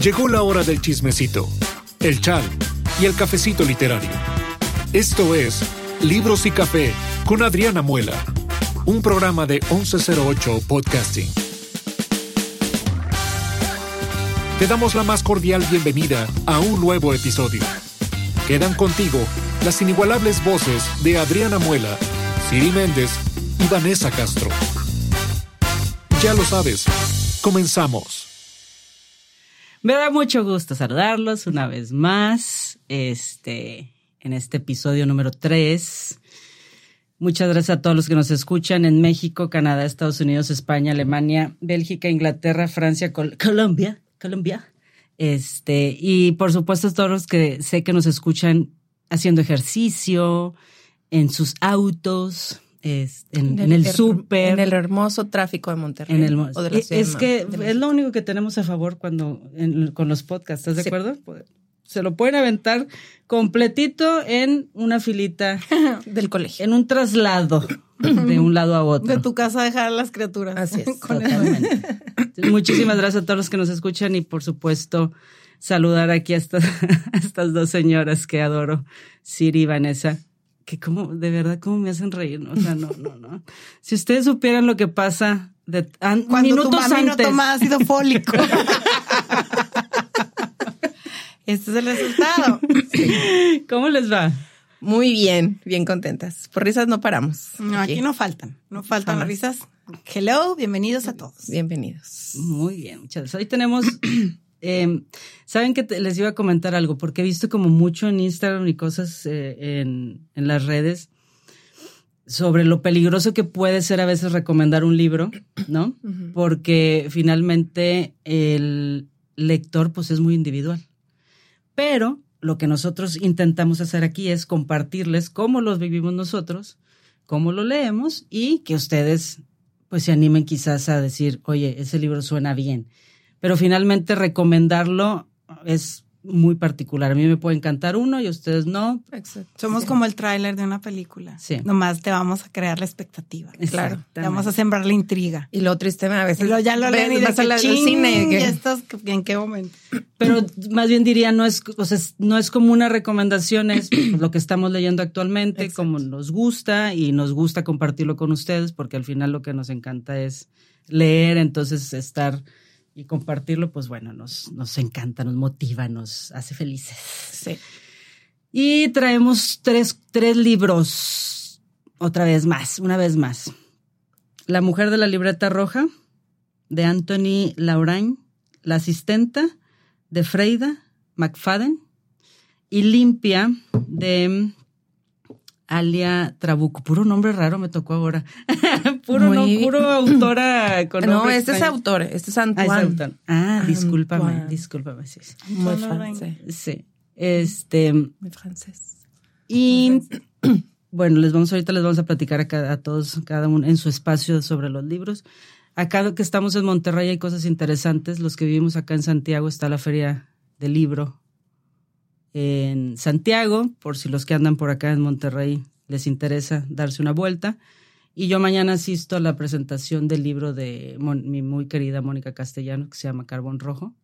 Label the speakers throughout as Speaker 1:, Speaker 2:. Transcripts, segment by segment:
Speaker 1: Llegó la hora del chismecito, el chal y el cafecito literario. Esto es Libros y Café con Adriana Muela, un programa de 1108 Podcasting. Te damos la más cordial bienvenida a un nuevo episodio. Quedan contigo las inigualables voces de Adriana Muela, Siri Méndez y Vanessa Castro. Ya lo sabes, comenzamos.
Speaker 2: Me da mucho gusto saludarlos una vez más, este, en este episodio número 3. Muchas gracias a todos los que nos escuchan en México, Canadá, Estados Unidos, España, Alemania, Bélgica, Inglaterra, Francia, Colombia, Colombia. Este, y por supuesto todos los que sé que nos escuchan haciendo ejercicio, en sus autos, es, en, el, súper.
Speaker 3: En el hermoso tráfico de Monterrey.
Speaker 2: es que es lo único que tenemos a favor cuando con los podcasts, ¿estás de acuerdo? Se lo pueden aventar completito en una filita
Speaker 3: del colegio.
Speaker 2: En un traslado de un lado a otro.
Speaker 3: De tu casa a dejar a las criaturas.
Speaker 2: Así es. muchísimas gracias a todos los que nos escuchan y por supuesto saludar aquí a estas, a estas dos señoras que adoro, Siri y Vanessa que como, de verdad, como me hacen reír, ¿no? O sea, no, no, no. Si ustedes supieran lo que pasa de
Speaker 3: Cuando
Speaker 2: minutos
Speaker 3: tu mami
Speaker 2: antes.
Speaker 3: no toma ácido fólico. este es el resultado.
Speaker 2: ¿Cómo les va?
Speaker 3: Muy bien, bien contentas. Por risas no paramos.
Speaker 4: No, aquí, no faltan, no faltan las risas. Hello, bienvenidos a todos.
Speaker 3: Bienvenidos.
Speaker 2: Muy bien, muchas gracias. Hoy tenemos eh, Saben que les iba a comentar algo, porque he visto como mucho en Instagram y cosas eh, en, en, las redes sobre lo peligroso que puede ser a veces recomendar un libro, ¿no? Porque finalmente el lector pues es muy individual. Pero lo que nosotros intentamos hacer aquí es compartirles cómo los vivimos nosotros, cómo lo leemos y que ustedes pues se animen quizás a decir, oye, ese libro suena bien pero finalmente recomendarlo es muy particular. A mí me puede encantar uno y a ustedes no.
Speaker 4: Exacto. Somos como el tráiler de una película. Sí. Nomás te vamos a crear la expectativa. Claro. Te vamos a sembrar la intriga.
Speaker 3: Y lo triste a veces.
Speaker 4: Y lo, ya lo leen y vas al cine. Y estás, ¿En qué momento?
Speaker 2: Pero más bien diría, no es, o sea, no es como una recomendación, es lo que estamos leyendo actualmente, como nos gusta y nos gusta compartirlo con ustedes, porque al final lo que nos encanta es leer, entonces estar y compartirlo, pues bueno, nos, nos encanta, nos motiva, nos hace felices.
Speaker 3: Sí.
Speaker 2: Y traemos tres, tres libros, otra vez más, una vez más. La mujer de la libreta roja, de Anthony Laurain, La asistenta, de Freida McFadden, y Limpia, de Alia Trabuco. Puro nombre raro me tocó ahora. puro, no, puro autora con
Speaker 3: No, este es autor, este es Antoine.
Speaker 2: Ah, discúlpame, discúlpame. Sí,
Speaker 3: Muy francés.
Speaker 2: Sí. Este.
Speaker 3: Muy francés.
Speaker 2: Y bueno, les vamos, ahorita les vamos a platicar a, a todos, cada uno en su espacio sobre los libros. Acá que estamos en Monterrey hay cosas interesantes. Los que vivimos acá en Santiago está la Feria del Libro en Santiago, por si los que andan por acá en Monterrey les interesa darse una vuelta. Y yo mañana asisto a la presentación del libro de mi muy querida Mónica Castellano, que se llama Carbón Rojo.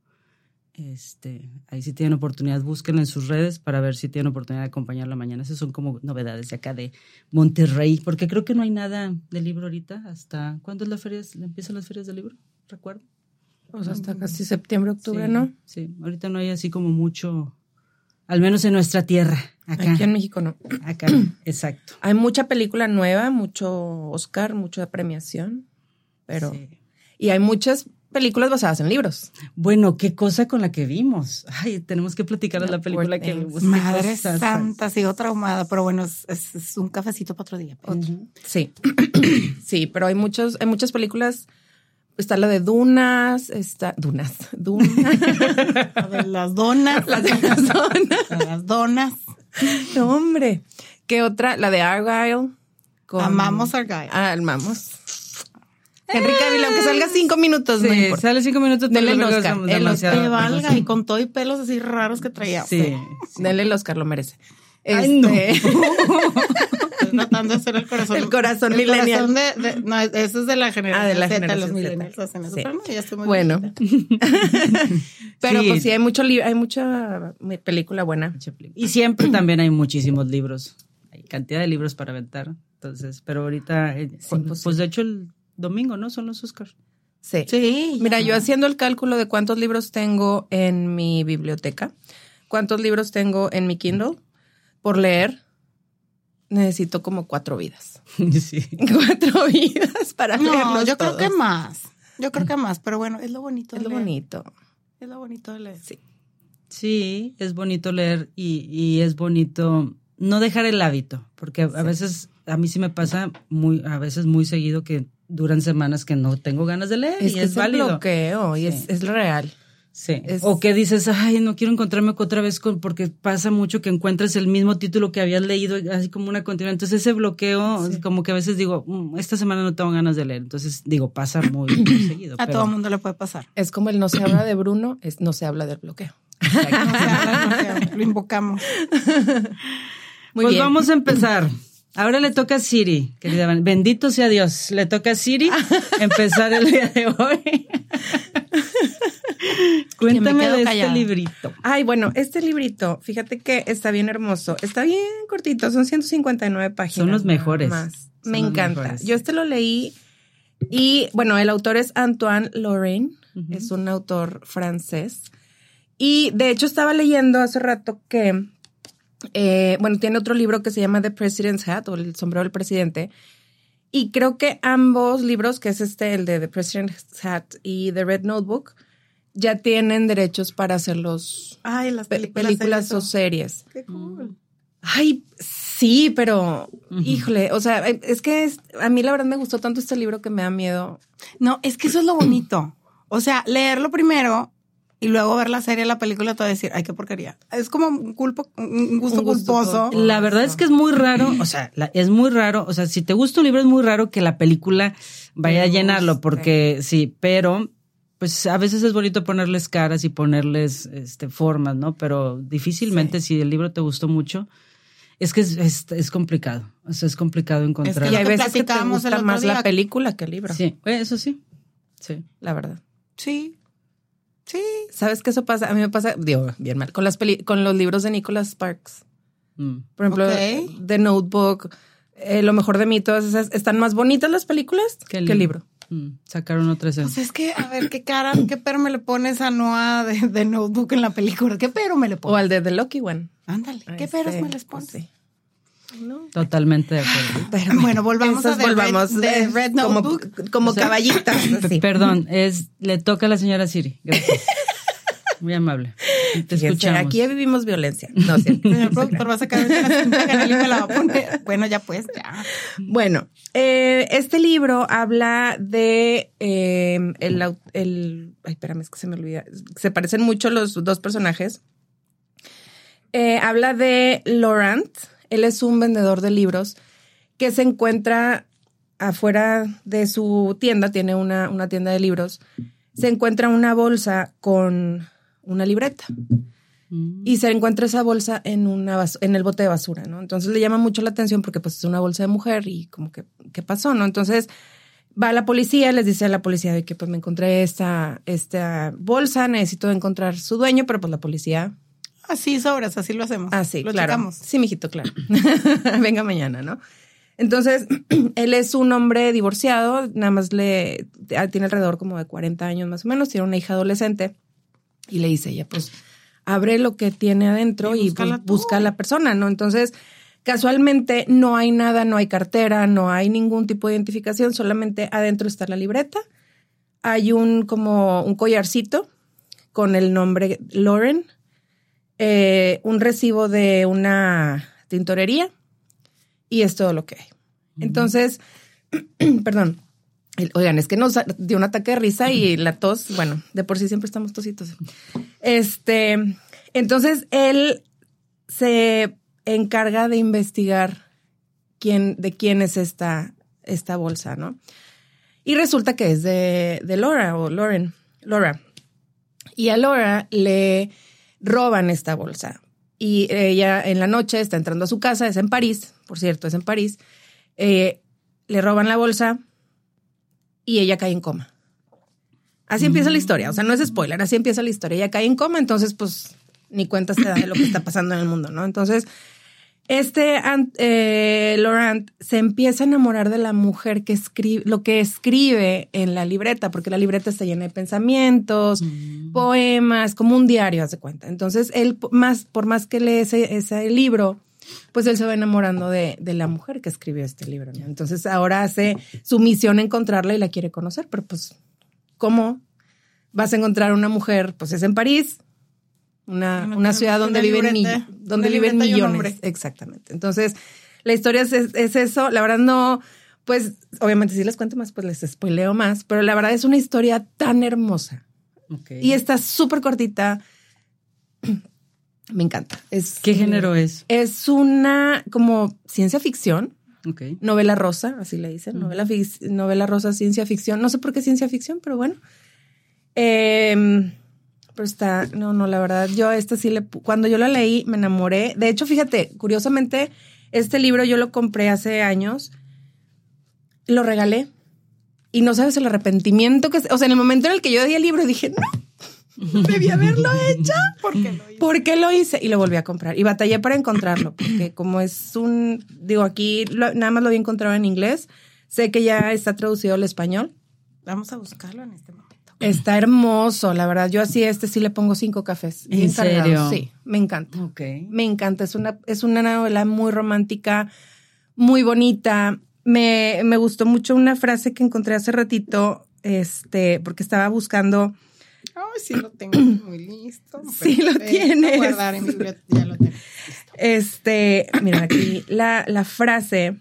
Speaker 2: Este, ahí si tienen oportunidad, búsquenla en sus redes para ver si tienen oportunidad de acompañarla mañana. Esas son como novedades de acá de Monterrey, porque creo que no hay nada de libro ahorita. ¿Hasta cuándo es la feria? ¿Empiezan las ferias de libro? ¿Recuerdo?
Speaker 3: Pues hasta casi septiembre, octubre, ¿no?
Speaker 2: Sí, ahorita no hay así como mucho al menos en nuestra tierra. Acá.
Speaker 3: Aquí en México no.
Speaker 2: Acá, exacto.
Speaker 3: Hay mucha película nueva, mucho Oscar, mucha premiación, pero... Y hay muchas películas basadas en libros.
Speaker 2: Bueno, qué cosa con la que vimos. Ay, tenemos que platicar de la película que vimos.
Speaker 4: Madre santa, sigo traumada, pero bueno, es, un cafecito para otro día.
Speaker 3: Sí, sí, pero hay muchos, hay muchas películas Está la de Dunas, está Dunas, Dunas.
Speaker 4: de las donas.
Speaker 3: Las de las donas.
Speaker 4: las donas.
Speaker 3: No, hombre. ¿Qué otra? La de Argyle.
Speaker 4: Amamos Argyle.
Speaker 3: Ah, amamos. Enrique Ávila, aunque salga cinco minutos,
Speaker 2: sí, sale cinco minutos.
Speaker 3: Dele el Oscar.
Speaker 4: El Oscar. valga, y con todo y pelos así raros que traía.
Speaker 3: Sí. Dele el Oscar, lo merece.
Speaker 2: Ay, no.
Speaker 4: Tratando de hacer el corazón.
Speaker 3: El corazón el millennial.
Speaker 4: Corazón de, no, eso es de la generación ah, de la Z, los millennials
Speaker 3: bueno. Pero pues sí, hay mucho hay mucha película buena.
Speaker 2: Y siempre también hay muchísimos libros. Hay cantidad de libros para aventar. Entonces, pero ahorita, eh, pues, pues, de hecho el domingo, ¿no? Son los Oscars.
Speaker 3: Sí. sí. Mira, yo haciendo el cálculo de cuántos libros tengo en mi biblioteca, cuántos libros tengo en mi Kindle por leer, necesito como cuatro vidas. Sí. Cuatro vidas para no,
Speaker 4: yo creo que más. Yo creo que más, pero bueno, es lo bonito.
Speaker 3: Es lo bonito.
Speaker 4: Es lo bonito de leer.
Speaker 3: Sí.
Speaker 2: Sí, es bonito leer y, y es bonito no dejar el hábito, porque a, veces a mí sí me pasa muy, a veces muy seguido que duran semanas que no tengo ganas de leer
Speaker 3: es
Speaker 2: y
Speaker 3: es
Speaker 2: válido.
Speaker 3: bloqueo y es, es real.
Speaker 2: Sí. O que dices, ay, no quiero encontrarme otra vez con, porque pasa mucho que encuentras el mismo título que habías leído, así como una continuación. Entonces ese bloqueo, como que a veces digo, mm, esta semana no tengo ganas de leer. Entonces digo, pasa muy, seguido.
Speaker 4: A todo el mundo le puede pasar.
Speaker 3: Es como el no se habla de Bruno, es no se habla del bloqueo.
Speaker 4: no se habla del bloqueo, lo invocamos.
Speaker 2: Muy pues vamos a empezar. Ahora le toca a Siri, querida. Bendito sea Dios. Le toca a Siri empezar el día de hoy. Cuéntame de este librito.
Speaker 3: Ay, bueno, este librito, fíjate que está bien hermoso. Está bien cortito, son 159 páginas.
Speaker 2: Son los mejores.
Speaker 3: Me encanta. Yo este lo leí y, bueno, el autor es Antoine Lorraine, es un autor francés. Y de hecho estaba leyendo hace rato que, eh, bueno, tiene otro libro que se llama The President's Hat o el sombrero del presidente. Y creo que ambos libros, que es este, el de The President's Hat y The Red Notebook, ya tienen derechos para hacer los
Speaker 4: Ay, las
Speaker 3: películas, o series. Qué cool. Ay, sí, pero híjole, o sea, es que a mí la verdad me gustó tanto este libro que me da miedo.
Speaker 4: No, es que eso es lo bonito. O sea, leerlo primero y luego ver la serie, la película, te va a decir, ay, qué porquería. Es como un, culpo, un gusto culposo.
Speaker 2: La verdad es que es muy raro, o sea, es muy raro, o sea, si te gusta un libro es muy raro que la película vaya a llenarlo, porque sí, pero pues a veces es bonito ponerles caras y ponerles este, formas, ¿no? Pero difícilmente si el libro te gustó mucho, es que es, es, complicado. O sea, es complicado encontrar. Es
Speaker 3: que y hay veces que te gusta más la película que el libro.
Speaker 2: Sí, eso sí. Sí.
Speaker 3: La verdad.
Speaker 4: Sí. Sí.
Speaker 3: ¿Sabes qué eso pasa? A mí me pasa, digo, bien mal, con las peli con los libros de Nicholas Sparks. Mm. Por ejemplo, The Notebook, eh, Lo mejor de mí, todas esas, están más bonitas las películas que el libro.
Speaker 2: Mm, sacaron otra escena.
Speaker 4: Pues es que, a ver, qué cara, qué pero me le pones a Noah de, Notebook en la película. ¿Qué pero me le pones?
Speaker 3: O al de The Lucky One.
Speaker 4: Ándale, ¿qué peros me les pones?
Speaker 2: Totalmente de acuerdo.
Speaker 4: bueno, volvamos a
Speaker 3: volvamos de Red, Notebook. Como, caballitas.
Speaker 2: Perdón, es, le toca a la señora Siri. Gracias. Muy amable. Te escuchamos.
Speaker 3: Aquí vivimos violencia. No, sí.
Speaker 4: El productor va a sacar la me la va a poner. Bueno, ya pues, ya.
Speaker 3: Bueno, eh, este libro habla de eh, el, el, Ay, espérame, es que se me olvida. Se parecen mucho los dos personajes. Eh, habla de Laurent. Él es un vendedor de libros que se encuentra afuera de su tienda, tiene una, una tienda de libros. Se encuentra una bolsa con una libreta. Y se encuentra esa bolsa en, una en el bote de basura, ¿no? Entonces le llama mucho la atención porque pues es una bolsa de mujer y como que, ¿qué pasó, no? Entonces va a la policía, les dice a la policía de que pues me encontré esta, esta bolsa, necesito encontrar su dueño, pero pues la policía...
Speaker 4: Así sobras, así lo hacemos.
Speaker 3: Así, lo claro. Sí, mijito, claro. Venga mañana, ¿no? Entonces, él es un hombre divorciado, nada más le tiene alrededor como de 40 años más o menos, tiene una hija adolescente y le dice ella, pues abre lo que tiene adentro y, pues, busca a la persona, ¿no? Entonces, casualmente no hay nada, no hay cartera, no hay ningún tipo de identificación, solamente adentro está la libreta. Hay un como un collarcito con el nombre Lauren, eh, un recibo de una tintorería y es todo lo que hay. Entonces, perdón, Oigan, es que nos dio un ataque de risa y la tos, bueno, de por sí siempre estamos tositos. Este, entonces él se encarga de investigar quién, de quién es esta, esta bolsa, ¿no? Y resulta que es de, de Laura o Lauren, Laura. Y a Laura le roban esta bolsa y ella en la noche está entrando a su casa, es en París, por cierto, es en París. Eh, le roban la bolsa y ella cae en coma. Así empieza la historia, o sea, no es spoiler, así empieza la historia. Ella cae en coma, entonces pues ni cuenta se da de lo que está pasando en el mundo, ¿no? Entonces, este eh, Laurent se empieza a enamorar de la mujer que escribe, lo que escribe en la libreta, porque la libreta está llena de pensamientos, poemas, como un diario, hace cuenta. Entonces, él, más, por más que lee ese, ese libro, pues él se va enamorando de, de la mujer que escribió este libro. ¿no? Entonces, ahora hace su misión encontrarla y la quiere conocer, pero pues, ¿cómo vas a encontrar una mujer? Pues es en París, una,
Speaker 4: Una-
Speaker 3: ciudad donde
Speaker 4: una
Speaker 3: viven,
Speaker 4: libreta-
Speaker 3: mi- donde viven millones. Exactamente. Entonces, la historia es, es- es eso. La verdad no, pues, obviamente si les cuento más, pues les spoileo más, pero la verdad es una historia tan hermosa
Speaker 2: Ok.
Speaker 3: y está súper cortita. Me encanta. Es,
Speaker 2: ¿Qué género es?
Speaker 3: Es una como ciencia ficción,
Speaker 2: Ok.
Speaker 3: novela rosa, así le dicen, novela, novela rosa, ciencia ficción. No sé por qué ciencia ficción, pero bueno. Em, pero está, no, no, la verdad, yo esta sí le, cuando yo la leí me enamoré. De hecho, fíjate, curiosamente, este libro yo lo compré hace años, lo regalé y no sabes el arrepentimiento que, o sea, en el momento en el que yo di el libro dije, no, debí haberlo hecho.
Speaker 4: ¿Por qué lo hice?
Speaker 3: ¿Por qué lo hice? Y lo volví a comprar. Y batallé para encontrarlo, porque como es un, digo, aquí lo- nada más lo había encontrado en inglés, sé que ya está traducido al español.
Speaker 4: Vamos a buscarlo en este momento.
Speaker 3: Está hermoso, la verdad. Yo así a este sí le pongo cinco cafés.
Speaker 2: ¿En serio?
Speaker 3: Sí, me encanta. Me encanta. Es una, es una novela muy romántica, muy bonita. Me, me gustó mucho una frase que encontré hace ratito, este, porque estaba buscando.
Speaker 4: Ay, sí lo tengo muy listo.
Speaker 3: Sí lo tienes.
Speaker 4: Guardar en ya lo tengo. listo.
Speaker 3: Este, mira aquí la, la frase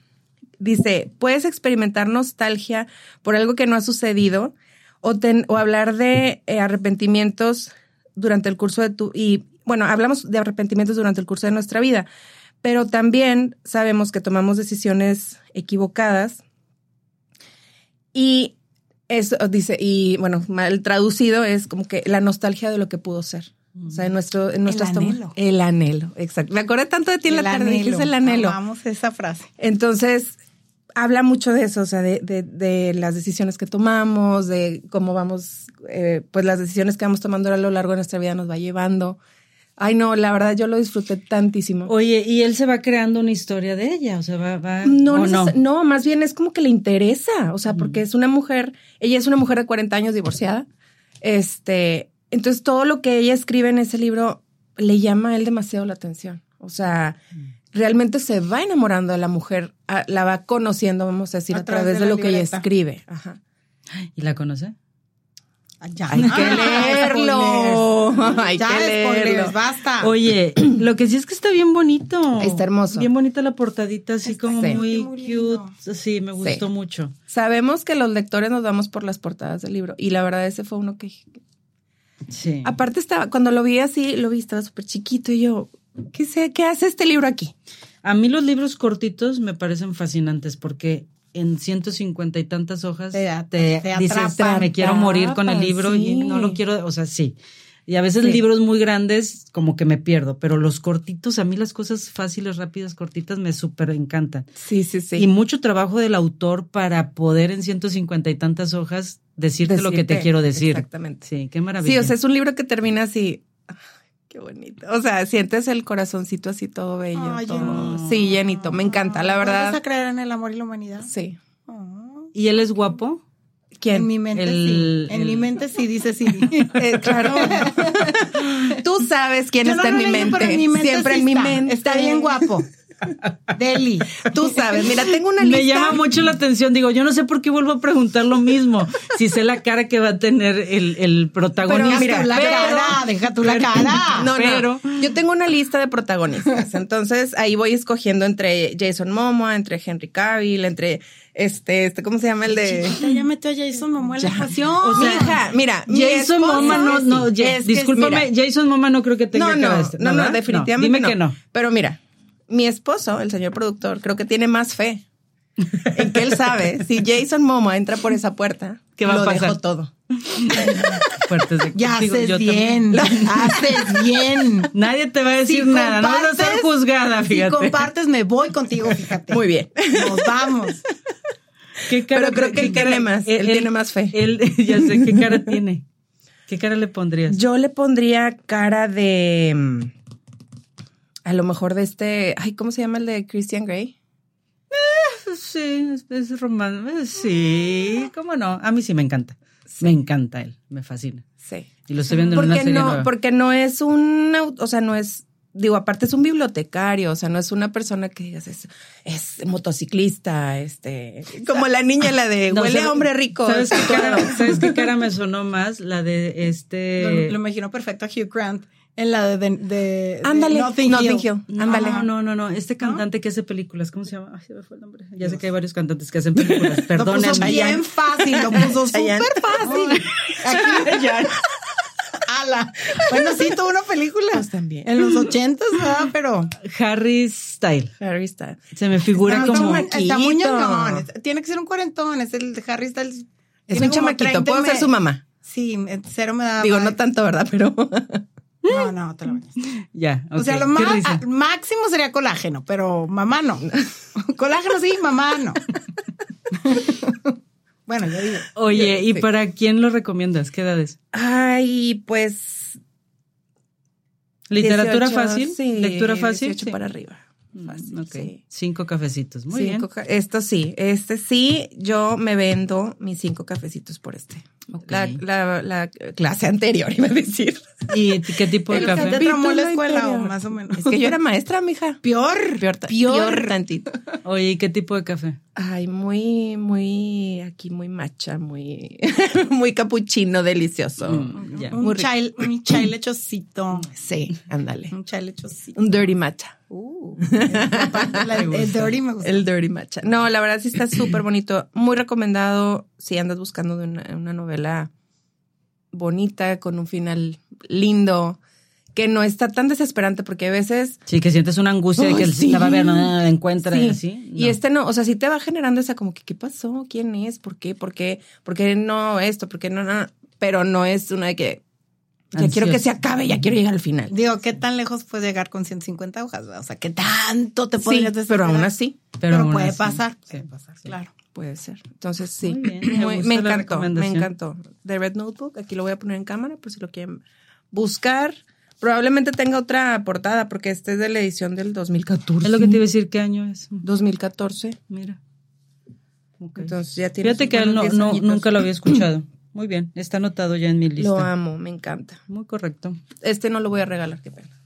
Speaker 3: dice, puedes experimentar nostalgia por algo que no ha sucedido o, ten- o hablar de eh, arrepentimientos durante el curso de tu, y bueno, hablamos de arrepentimientos durante el curso de nuestra vida, pero también sabemos que tomamos decisiones equivocadas y eso dice, y bueno, mal traducido es como que la nostalgia de lo que pudo ser. O sea, en nuestro, en nuestras tomas-
Speaker 4: anhelo.
Speaker 3: El anhelo, exacto. Me acordé tanto de ti en la tarde, dijiste el anhelo.
Speaker 4: Amamos esa frase.
Speaker 3: Entonces, habla mucho de eso, o sea, de, de, de las decisiones que tomamos, de cómo vamos, eh, pues las decisiones que vamos tomando a lo largo de nuestra vida nos va llevando. Ay, no, la verdad yo lo disfruté tantísimo.
Speaker 2: Oye, y él se va creando una historia de ella, o sea, va, va
Speaker 3: No,
Speaker 2: ¿o no?
Speaker 3: no, más bien es como que le interesa, o sea, porque es una mujer, ella es una mujer de 40 años divorciada, este, entonces todo lo que ella escribe en ese libro le llama a él demasiado la atención, o sea, realmente se va enamorando de la mujer, a- la va conociendo, vamos a decir,
Speaker 4: A
Speaker 3: a,
Speaker 4: través
Speaker 3: través
Speaker 4: de
Speaker 3: lo que ella escribe. Ajá.
Speaker 2: ¿Y la conoce?
Speaker 4: Ay, Ya.
Speaker 3: Hay que leerlo. Hay
Speaker 4: ya,
Speaker 3: que leerlo.
Speaker 4: basta.
Speaker 2: Oye, lo que sí es que está bien bonito.
Speaker 3: Está hermoso.
Speaker 2: Bien bonita la portadita, así
Speaker 4: Está
Speaker 2: como
Speaker 3: sí.
Speaker 2: muy,
Speaker 4: muy
Speaker 2: cute. Sí, me gustó mucho.
Speaker 3: Sabemos que los lectores nos vamos por las portadas del libro y la verdad ese fue uno que
Speaker 2: Sí.
Speaker 3: Aparte estaba, cuando lo vi así, lo vi, estaba súper chiquito y yo, ¿qué sé, qué hace este libro aquí?
Speaker 2: A mí los libros cortitos me parecen fascinantes porque en 150 y tantas hojas
Speaker 4: Te
Speaker 2: te,
Speaker 4: te
Speaker 2: dices, me quiero morir con el
Speaker 3: atrapa,
Speaker 2: libro y no lo quiero, o sea, sí. Y a veces
Speaker 3: Sí.
Speaker 2: libros muy grandes como que me pierdo, pero los cortitos, a mí las cosas fáciles, rápidas, cortitas me súper encantan.
Speaker 3: Sí, sí, sí.
Speaker 2: Y mucho trabajo del autor para poder en 150 y tantas hojas decirte, lo que te
Speaker 3: Decirte,
Speaker 2: quiero decir.
Speaker 3: Exactamente.
Speaker 2: Sí, qué maravilla.
Speaker 3: Sí, o sea, es un libro que termina así. Qué bonito. O sea, sientes el corazoncito así todo bello.
Speaker 4: Ay,
Speaker 3: todo-
Speaker 4: llenito.
Speaker 3: Sí, llenito. Me encanta, la
Speaker 4: ¿Vas
Speaker 3: verdad.
Speaker 4: a creer en el amor y la humanidad?
Speaker 3: Sí.
Speaker 4: Oh.
Speaker 2: ¿Y él es guapo?
Speaker 3: ¿Quién?
Speaker 4: En mi mente
Speaker 2: El-
Speaker 4: sí. En
Speaker 2: el-
Speaker 4: mi mente sí, dice sí.
Speaker 3: Eh, claro. Tú sabes quién
Speaker 4: Yo
Speaker 3: está
Speaker 4: no
Speaker 3: en, mi mente.
Speaker 4: en mi mente
Speaker 3: Siempre
Speaker 4: sí
Speaker 3: en mi mente.
Speaker 4: Está bien guapo. Deli.
Speaker 3: Tú sabes. Mira, tengo una lista.
Speaker 2: Me llama mucho la atención. Digo, yo no sé por qué vuelvo a preguntar lo mismo. Si sé la cara que va a tener el, el protagonista.
Speaker 3: Pero mira,
Speaker 4: la cara, deja tú la cara.
Speaker 3: No,
Speaker 2: Pero-
Speaker 3: no. Yo tengo una lista de protagonistas. Entonces ahí voy escogiendo entre Jason Momoa, entre Henry Cavill, entre este, este, ¿cómo se llama el de?
Speaker 4: Chiquita, ya metió a Jason Momoa en la ecuación.
Speaker 3: O sea, hija, mira, mi
Speaker 2: Jason Momoa no, no,
Speaker 3: Es
Speaker 2: discúlpame,
Speaker 3: mira,
Speaker 2: Jason Momoa no creo que tenga
Speaker 3: no,
Speaker 2: cara
Speaker 3: no,
Speaker 2: de este,
Speaker 3: no, no, definitivamente
Speaker 2: dime
Speaker 3: no.
Speaker 2: que no.
Speaker 3: Pero mira, mi esposo, el señor productor, creo que tiene más fe en que él sabe si Jason Momoa entra por esa puerta,
Speaker 2: ¿Qué va a
Speaker 3: lo
Speaker 2: pasar?
Speaker 3: dejo todo.
Speaker 2: fuertes de
Speaker 4: Ya
Speaker 2: digo,
Speaker 4: haces
Speaker 2: yo
Speaker 4: bien, haces bien.
Speaker 2: Nadie te va a decir
Speaker 4: Si
Speaker 2: nada, no vas a ser juzgada,
Speaker 4: Si
Speaker 2: fíjate.
Speaker 4: compartes, me voy contigo, fíjate.
Speaker 3: Muy bien.
Speaker 4: Nos vamos.
Speaker 2: ¿Qué cara-
Speaker 3: Pero creo que
Speaker 2: qué
Speaker 3: él tiene más, él tiene más fe.
Speaker 2: Él, ya sé, ¿qué cara tiene? ¿Qué cara le pondrías?
Speaker 3: Yo le pondría cara de. A lo mejor de este. Ay, ¿cómo se llama el de Christian Grey?
Speaker 2: Sí, es, es romance. Sí, cómo no. A mí sí me encanta. Me encanta él, me fascina.
Speaker 3: Sí.
Speaker 2: Y lo estoy viendo en una
Speaker 3: Porque
Speaker 2: serie
Speaker 3: no,
Speaker 2: nueva.
Speaker 3: porque no es un. O sea, no es. Digo, aparte es un bibliotecario, o sea, no es una persona que digas es, es motociclista, este, como la niña la de
Speaker 2: No,
Speaker 3: huele
Speaker 2: ¿sabes-
Speaker 3: a hombre rico.
Speaker 2: ¿Sabes qué, cara,
Speaker 3: Claro.
Speaker 2: ¿Sabes qué cara me sonó más? La de
Speaker 4: Lo,
Speaker 2: este.
Speaker 4: lo imagino perfecto a Hugh Grant en la de, de, de-
Speaker 3: Ándale,
Speaker 4: Notting Hill.
Speaker 3: Hill. Ándale.
Speaker 2: No, no, no, no. Este cantante que hace películas, ¿cómo se llama? Ay, se me fue el nombre. Ya sé que hay varios cantantes que hacen películas.
Speaker 4: Lo puso
Speaker 2: Perdónenme.
Speaker 4: bien fácil, lo puso súper fácil. Aquí, ala. Bueno, sí, tuvo una película.
Speaker 3: Pues también.
Speaker 4: En los ochentas, ¿verdad? Pero.
Speaker 2: Harry Style.
Speaker 3: Harry Styles.
Speaker 2: Se me figura
Speaker 4: No,
Speaker 2: como.
Speaker 4: está, muy Tiene que ser un cuarentón. Es el de Harry Styles.
Speaker 3: Es
Speaker 4: Tiene
Speaker 3: un chamaquito,
Speaker 4: 30
Speaker 3: puedo
Speaker 4: me-
Speaker 3: ser su mamá.
Speaker 4: Sí, cero me da.
Speaker 3: Digo, no tanto, ¿verdad? Pero
Speaker 4: No, no, te lo vayas.
Speaker 2: Ya.
Speaker 4: O sea, lo más, máximo sería colágeno, pero mamá no. colágeno sí, mamá no. bueno, yo digo.
Speaker 2: Oye, ¿y
Speaker 3: Sí.
Speaker 2: para quién lo recomiendas? ¿Qué edades?
Speaker 3: Ay, pues.
Speaker 2: ¿Literatura
Speaker 3: 18,
Speaker 2: fácil?
Speaker 3: Sí,
Speaker 2: ¿Lectura fácil?
Speaker 3: 18
Speaker 2: Sí.
Speaker 3: para arriba.
Speaker 2: Mm,
Speaker 3: Fácil,
Speaker 2: ok.
Speaker 3: sí.
Speaker 2: Cinco cafecitos. Muy
Speaker 3: Cinco ca- Esto sí, este sí, yo me vendo mis cinco cafecitos por este. La, la, la clase anterior, iba a decir.
Speaker 2: ¿Y qué tipo de
Speaker 3: El
Speaker 2: café?
Speaker 4: ¿Te tramó la escuela o más o menos?
Speaker 3: Es que yo era maestra, mija.
Speaker 4: Peor,
Speaker 3: Peor,
Speaker 4: peor.
Speaker 3: peor tantito.
Speaker 2: Oye, ¿y qué tipo de café?
Speaker 3: Ay, muy, muy, aquí muy macha, muy, muy capuchino, delicioso.
Speaker 2: Mm, ya.
Speaker 4: Un chai, un chai lechosito.
Speaker 3: Sí, ándale.
Speaker 4: Un chai lechosito.
Speaker 3: Un dirty matcha.
Speaker 4: Uh, la- el dirty me gusta.
Speaker 3: El dirty matcha. No, la verdad sí está súper bonito. Muy recomendado si andas buscando de una, una novela bonita, con un final lindo, que no está tan desesperante, porque a veces
Speaker 2: Sí, que sientes una angustia de que
Speaker 3: sí.
Speaker 2: la va a ver, no la encuentra y
Speaker 3: Sí. este no, o sea, sí te va generando esa como que, ¿qué pasó? ¿Quién es? ¿Por qué? ¿Por qué? ¿Por qué no esto? ¿Por qué no? no? Pero no es una de que ya quiero que se acabe, ya quiero llegar al final.
Speaker 4: Digo, ¿qué tan lejos puedes llegar con 150 hojas? O sea, ¿qué tanto te
Speaker 3: Sí,
Speaker 4: podrías
Speaker 3: pero
Speaker 4: desesperar?
Speaker 3: aún así
Speaker 4: Pero,
Speaker 2: aún
Speaker 4: puede
Speaker 2: así,
Speaker 4: pasar.
Speaker 2: sí.
Speaker 4: Puede pasar, claro.
Speaker 3: Puede ser. Entonces sí,
Speaker 2: Muy bien, me
Speaker 3: encantó, me encantó. The Red Notebook, aquí lo voy a poner en cámara por si lo quieren buscar. Probablemente tenga otra portada porque este es de la edición del 2014.
Speaker 2: Es lo que te iba a decir, ¿qué año es?
Speaker 3: 2014.
Speaker 2: Mira.
Speaker 3: Entonces ya tiene
Speaker 2: Fíjate que él no, no-
Speaker 3: 10 añitos.
Speaker 2: nunca lo había escuchado. Muy bien, está anotado ya en mi lista.
Speaker 3: Lo amo, me encanta.
Speaker 2: Muy correcto.
Speaker 3: Este no lo voy a regalar, qué pena.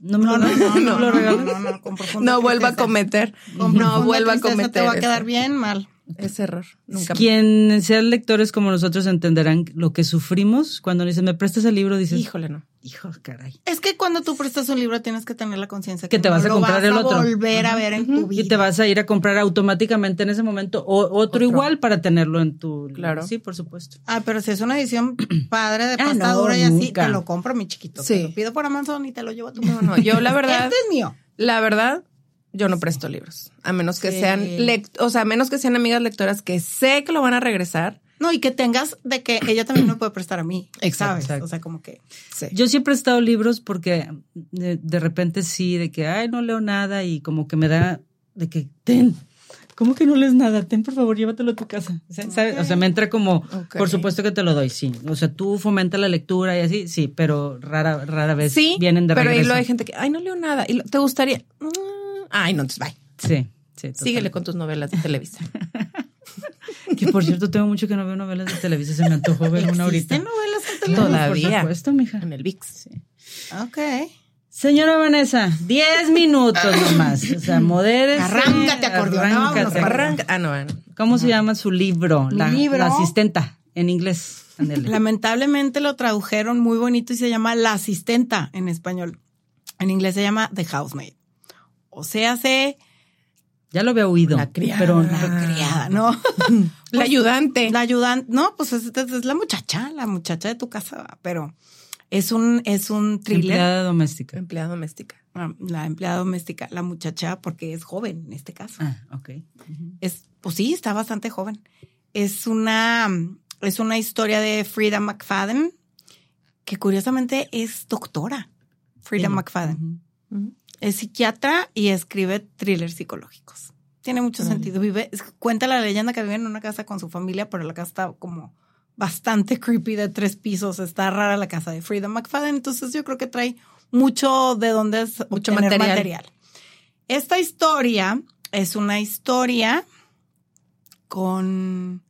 Speaker 2: No me
Speaker 4: No,
Speaker 2: lo,
Speaker 4: no, no, no,
Speaker 2: ¿me lo
Speaker 4: no, no, no,
Speaker 3: vuelva a cometer. No vuelva a cometer.
Speaker 4: Te va a quedar bien mal.
Speaker 3: Ese error. Nunca más.
Speaker 2: Quien sean lectores como nosotros entenderán lo que sufrimos cuando dicen, me prestas el libro, dices,
Speaker 3: Híjole, no.
Speaker 2: hijo, caray.
Speaker 4: Es que cuando tú prestas un libro tienes que tener la conciencia
Speaker 2: Que te
Speaker 4: no
Speaker 2: vas a
Speaker 4: lo
Speaker 2: comprar
Speaker 4: vas
Speaker 2: el
Speaker 4: a
Speaker 2: otro.
Speaker 4: volver a ver en tu vida.
Speaker 2: Y te vas a ir a comprar automáticamente en ese momento o, otro,
Speaker 3: Otro.
Speaker 2: igual para tenerlo en tu...
Speaker 3: Claro.
Speaker 2: Sí, por supuesto.
Speaker 4: Ah, pero si es una edición padre de
Speaker 2: Ah,
Speaker 4: pasta
Speaker 2: no,
Speaker 4: dura y así,
Speaker 2: nunca.
Speaker 4: te lo compro, mi chiquito.
Speaker 3: Sí.
Speaker 4: Te lo pido por Amazon y te lo llevo a tu
Speaker 3: No, no. Yo la verdad,
Speaker 4: Este es mío.
Speaker 3: la verdad, yo no presto libros. A menos que
Speaker 4: Sí.
Speaker 3: sean lect o sea, a menos que sean amigas lectoras que sé que lo van a regresar.
Speaker 4: No, y que tengas de que ella también me puede prestar a mí.
Speaker 3: Exacto,
Speaker 4: ¿sabes?
Speaker 2: exacto.
Speaker 4: O sea, como que.
Speaker 3: Sí.
Speaker 2: Yo sí he prestado libros porque de, de repente sí, de que, ay, no leo nada y como que me da de que, ten, ¿cómo que no lees nada? Ten, por favor, llévatelo a tu casa. O sea, ¿sabes? O sea, me entra como, por supuesto que te lo doy, sí. O sea, tú fomenta la lectura y así, sí, pero rara, rara vez
Speaker 3: sí,
Speaker 2: vienen de
Speaker 3: pero ahí
Speaker 2: regreso.
Speaker 3: luego hay gente que, ay, no leo nada. ¿Y lo- te gustaría? Mm, Ay, no, entonces bye.
Speaker 2: Sí, sí. total.
Speaker 3: Síguele con tus novelas de Televisa.
Speaker 2: Que por cierto, tengo mucho que no veo novelas de televisión, se me antojó ver una ahorita.
Speaker 4: ¿Existen novelas en televisión?
Speaker 3: Todavía.
Speaker 2: Por supuesto, mija.
Speaker 3: En el VIX.
Speaker 4: Ok.
Speaker 2: Señora Vanessa, 10 minutos nomás. O sea, modérese.
Speaker 4: Arráncate, acordeón,
Speaker 2: arráncate.
Speaker 3: Arranca. Ah, no, no.
Speaker 2: ¿Cómo se llama su libro?
Speaker 4: Mi
Speaker 2: La,
Speaker 4: libro.
Speaker 2: la asistenta, en inglés.
Speaker 4: Lamentablemente lo tradujeron muy bonito y se llama La Asistenta en español. En inglés se llama The Housemaid. O sea, se
Speaker 2: Ya lo había oído.
Speaker 3: La criada.
Speaker 2: Pero
Speaker 4: la criada, ¿no?
Speaker 3: La ayudante.
Speaker 4: La ayudante, no, pues es, es la muchacha, la muchacha de tu casa, pero es un, es un thriller.
Speaker 2: empleada doméstica.
Speaker 3: Empleada doméstica.
Speaker 4: Ah, La empleada doméstica, la muchacha, porque es joven en este caso.
Speaker 2: Ah, ok.
Speaker 4: Es, pues sí, está bastante joven. Es una, es una historia de Frida McFadden. que curiosamente es doctora, Frida. McFadden.
Speaker 3: Ujú.
Speaker 4: Es psiquiatra y escribe thrillers psicológicos. Tiene mucho sentido. Vive, cuenta la leyenda que vive en una casa con su familia, pero la casa está como bastante creepy de tres pisos. Está rara la casa de Frida McFadden. Entonces yo creo que trae mucho de donde es
Speaker 3: Mucho
Speaker 4: obtener
Speaker 3: material.
Speaker 4: Esta historia es una historia con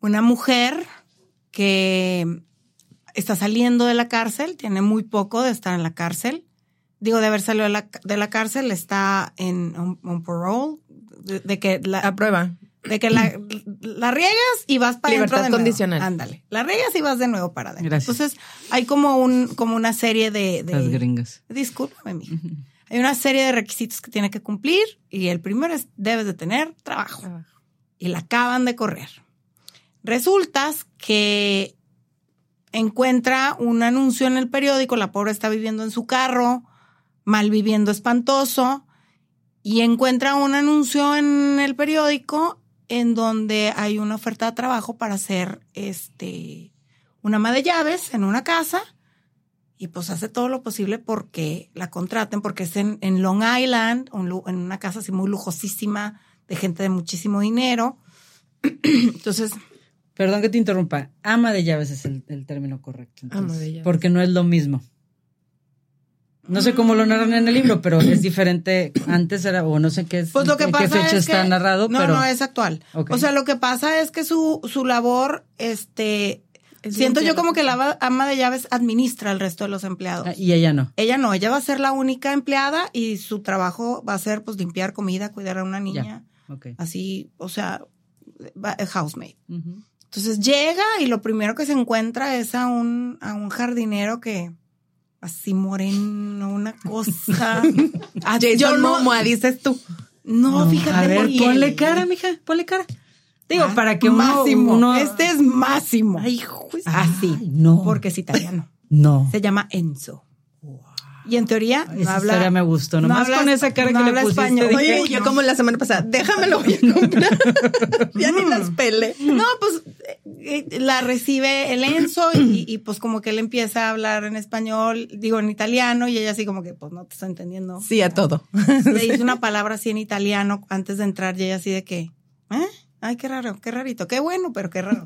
Speaker 4: una mujer que está saliendo de la cárcel, tiene muy poco de estar en la cárcel. Digo, de haber salido de la, de la cárcel, está en un, un parole, de, de que la,
Speaker 3: A prueba.
Speaker 4: de que la, la riegas y vas para
Speaker 3: Libertad
Speaker 4: adentro de nuevo.
Speaker 3: condicional.
Speaker 4: Ándale. La riegas y vas de nuevo para adentro.
Speaker 2: Gracias.
Speaker 4: Entonces, hay como un, como una serie de, de
Speaker 2: Las gringas.
Speaker 4: Discúlpame, mija. Hay una serie de requisitos que tiene que cumplir y el primero es debes de tener trabajo. Y la acaban de correr. Resulta que encuentra un anuncio en el periódico, la pobre está viviendo en su carro, mal viviendo espantoso, y encuentra un anuncio en el periódico en donde hay una oferta de trabajo para ser este una ama de llaves en una casa y pues hace todo lo posible porque la contraten, porque es en, en Long Island, un en una casa así muy lujosísima de gente de muchísimo dinero. Entonces,
Speaker 2: Perdón que te interrumpa. Ama de llaves es el, el término correcto.
Speaker 3: Ama de llaves.
Speaker 2: Porque no es lo mismo. No sé cómo lo narran en el libro, pero es diferente. Antes era, o no sé qué, es,
Speaker 4: pues lo que
Speaker 2: en
Speaker 4: pasa
Speaker 2: qué fecha
Speaker 4: es
Speaker 2: está
Speaker 4: que-
Speaker 2: narrado,
Speaker 4: no,
Speaker 2: pero
Speaker 4: no es actual. O sea, lo que pasa es que su, su labor, este,
Speaker 3: Es
Speaker 4: siento yo como que la ama- de llaves administra al resto de los empleados.
Speaker 2: Ah, y ella no.
Speaker 4: Ella no, ella va a ser la única empleada y su trabajo va a ser pues limpiar comida, cuidar a una niña,
Speaker 2: Ok.
Speaker 4: así, o sea, va- es housemaid.
Speaker 2: Ujú.
Speaker 4: Entonces llega y lo primero que se encuentra es a un, a un jardinero que así moreno, una cosa. Ah,
Speaker 3: Jason
Speaker 4: yo no,
Speaker 3: Momoa, dices tú.
Speaker 4: no, fíjate.
Speaker 2: A ver, ponle cara, mija, ponle cara. Digo,
Speaker 4: Ah,
Speaker 2: para que
Speaker 4: Máximo.
Speaker 2: uno-
Speaker 4: Este es Máximo.
Speaker 2: Ay, juez.
Speaker 4: Así.
Speaker 2: Ay, no.
Speaker 4: Porque es italiano.
Speaker 2: No.
Speaker 4: Se llama Enzo. Y en teoría no
Speaker 2: Esa
Speaker 4: habla.
Speaker 2: historia me gustó. Nomás
Speaker 4: habla-
Speaker 2: con esa cara
Speaker 4: no
Speaker 2: que le
Speaker 4: habla
Speaker 2: pusiste.
Speaker 4: español.
Speaker 2: dije,
Speaker 3: Oye, yo como la semana pasada, déjame lo voy a comprar. ya ni las pele.
Speaker 4: No, pues eh, eh, la recibe el Enzo y, y, pues como que él empieza a hablar en español, digo en italiano y ella así como que pues no te está entendiendo.
Speaker 3: Sí, a todo.
Speaker 4: Le dice una palabra así en italiano antes de entrar y ella así de que, ¿eh? Ay, qué raro, qué rarito, qué bueno, pero qué raro.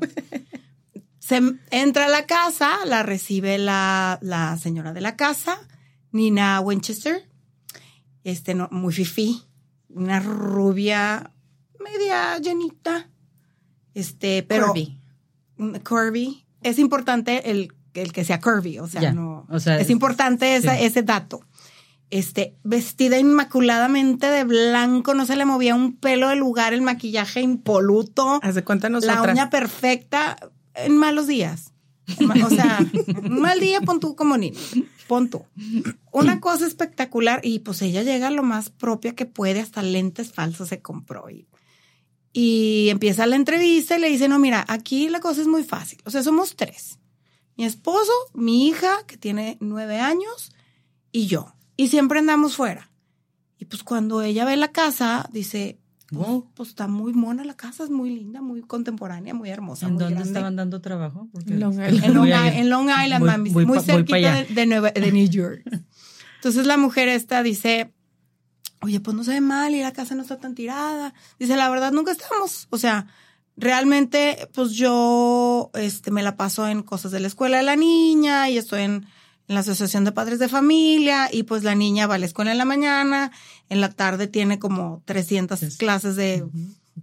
Speaker 4: Se entra a la casa, la recibe la, la señora de la casa, Nina Winchester, este, no, muy fifí, una rubia media llenita, este, pero
Speaker 3: Curvy.
Speaker 4: mm, curvy. Es importante el, el que sea curvy, o sea, no.
Speaker 2: o sea,
Speaker 4: es
Speaker 2: es-
Speaker 4: importante esa-
Speaker 2: sí.
Speaker 4: ese dato. Este, vestida inmaculadamente de blanco, no se le movía un pelo de lugar, el maquillaje impoluto,
Speaker 3: Hace cuenta
Speaker 4: la
Speaker 3: nosotras.
Speaker 4: uña perfecta en malos días. O sea, un mal día pon tú como niño, pon tú. Una cosa espectacular y pues ella llega lo más propia que puede, hasta lentes falsos se compró y, y empieza la entrevista y le dice, no, mira, aquí la cosa es muy fácil, o sea, somos tres. Mi esposo, mi hija, que tiene nueve años, y yo. Y siempre andamos fuera. Y pues cuando ella ve la casa, dice,
Speaker 2: Wow.
Speaker 4: pues está muy mona la casa, es muy linda, muy contemporánea, muy hermosa.
Speaker 2: ¿En
Speaker 4: muy
Speaker 2: dónde
Speaker 4: grande.
Speaker 2: estaban dando trabajo?
Speaker 3: Long.
Speaker 4: En Long,
Speaker 2: muy
Speaker 4: en Long Island, muy
Speaker 2: pa'
Speaker 4: cerquita
Speaker 2: allá.
Speaker 4: de, de Nueva- de New York. Entonces la mujer esta dice, oye, pues no se ve mal y la casa no está tan tirada. Dice, la verdad, nunca estamos. O sea, realmente, pues yo este, me la paso en cosas de la escuela de la niña y estoy en, en la Asociación de Padres de Familia y pues la niña va a la escuela en la mañana, en la tarde tiene como 300
Speaker 2: Es-
Speaker 4: clases de,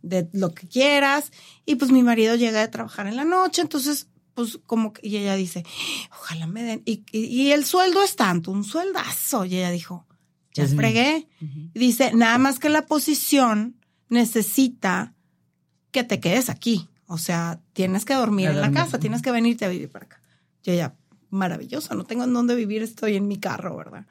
Speaker 4: de lo que quieras y pues mi marido llega de trabajar en la noche, entonces pues como que, y ella dice, ojalá me den, y, y, y el sueldo es tanto, un sueldazo, y ella dijo, ya
Speaker 2: mío.
Speaker 4: fregué. Y Dice, nada más que la posición necesita que te quedes aquí. O sea, tienes que dormir en la casa, tienes que venirte a vivir para acá. Yo ya, maravilloso, no tengo en dónde vivir, estoy en mi carro, ¿verdad?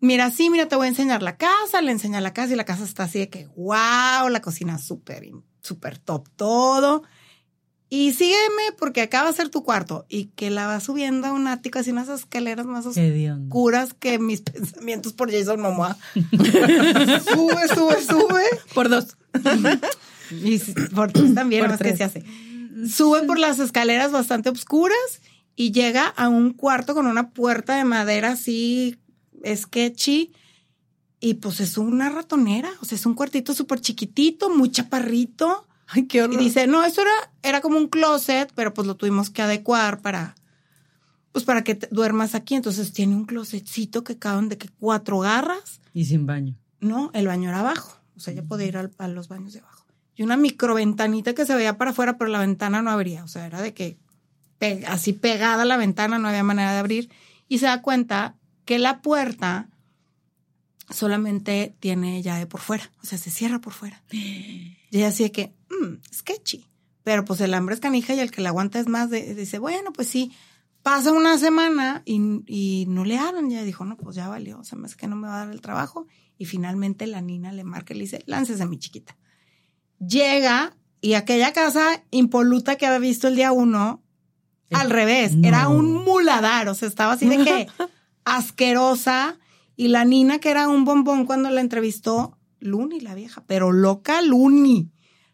Speaker 4: Mira, sí, mira, te voy a enseñar la casa, le enseña la casa y la casa está así de que, wow, la cocina súper, súper top todo. Y sígueme porque acá va a ser tu cuarto. Y que la va subiendo a un ático, así unas escaleras más oscuras que mis pensamientos por Jason Momoa. sube, sube, sube.
Speaker 3: Por dos.
Speaker 4: Y por tres también,
Speaker 3: Por
Speaker 4: más que
Speaker 3: tres.
Speaker 4: se hace. Sube por las escaleras bastante oscuras y llega a un cuarto con una puerta de madera así sketchy y pues es una ratonera, o sea, es un cuartito súper chiquitito, muy chaparrito.
Speaker 3: Ay, qué
Speaker 4: Y dice, no, eso era, era como un closet, pero pues lo tuvimos que adecuar para, pues para que te duermas aquí. Entonces tiene un closetcito que caben de que cuatro garras.
Speaker 2: Y sin baño.
Speaker 4: No, el baño era abajo. O sea, ella podía ir al- a los baños de abajo. Y una microventanita que se veía para afuera, pero la ventana no abría. O sea, era de que pe- así pegada a la ventana, no había manera de abrir. Y se da cuenta que la puerta solamente tiene llave por fuera. O sea, se cierra por fuera. Y ella así de que, mm, sketchy. Pero pues el hambre es canija y el que la aguanta es más, de- dice, bueno, pues sí. Pasa una semana y, y no le hablan. Y ella dijo, no, pues ya valió. O sea, es que no me va a dar el trabajo. Y finalmente la nina le marca y le dice, láncese mi chiquita. Llega y aquella casa impoluta que había visto el día uno, al revés,
Speaker 2: no.
Speaker 4: era un muladar. O sea, estaba así de que asquerosa. Y la nina, que era un bombón cuando la entrevistó, Luni, la vieja, pero loca Luni.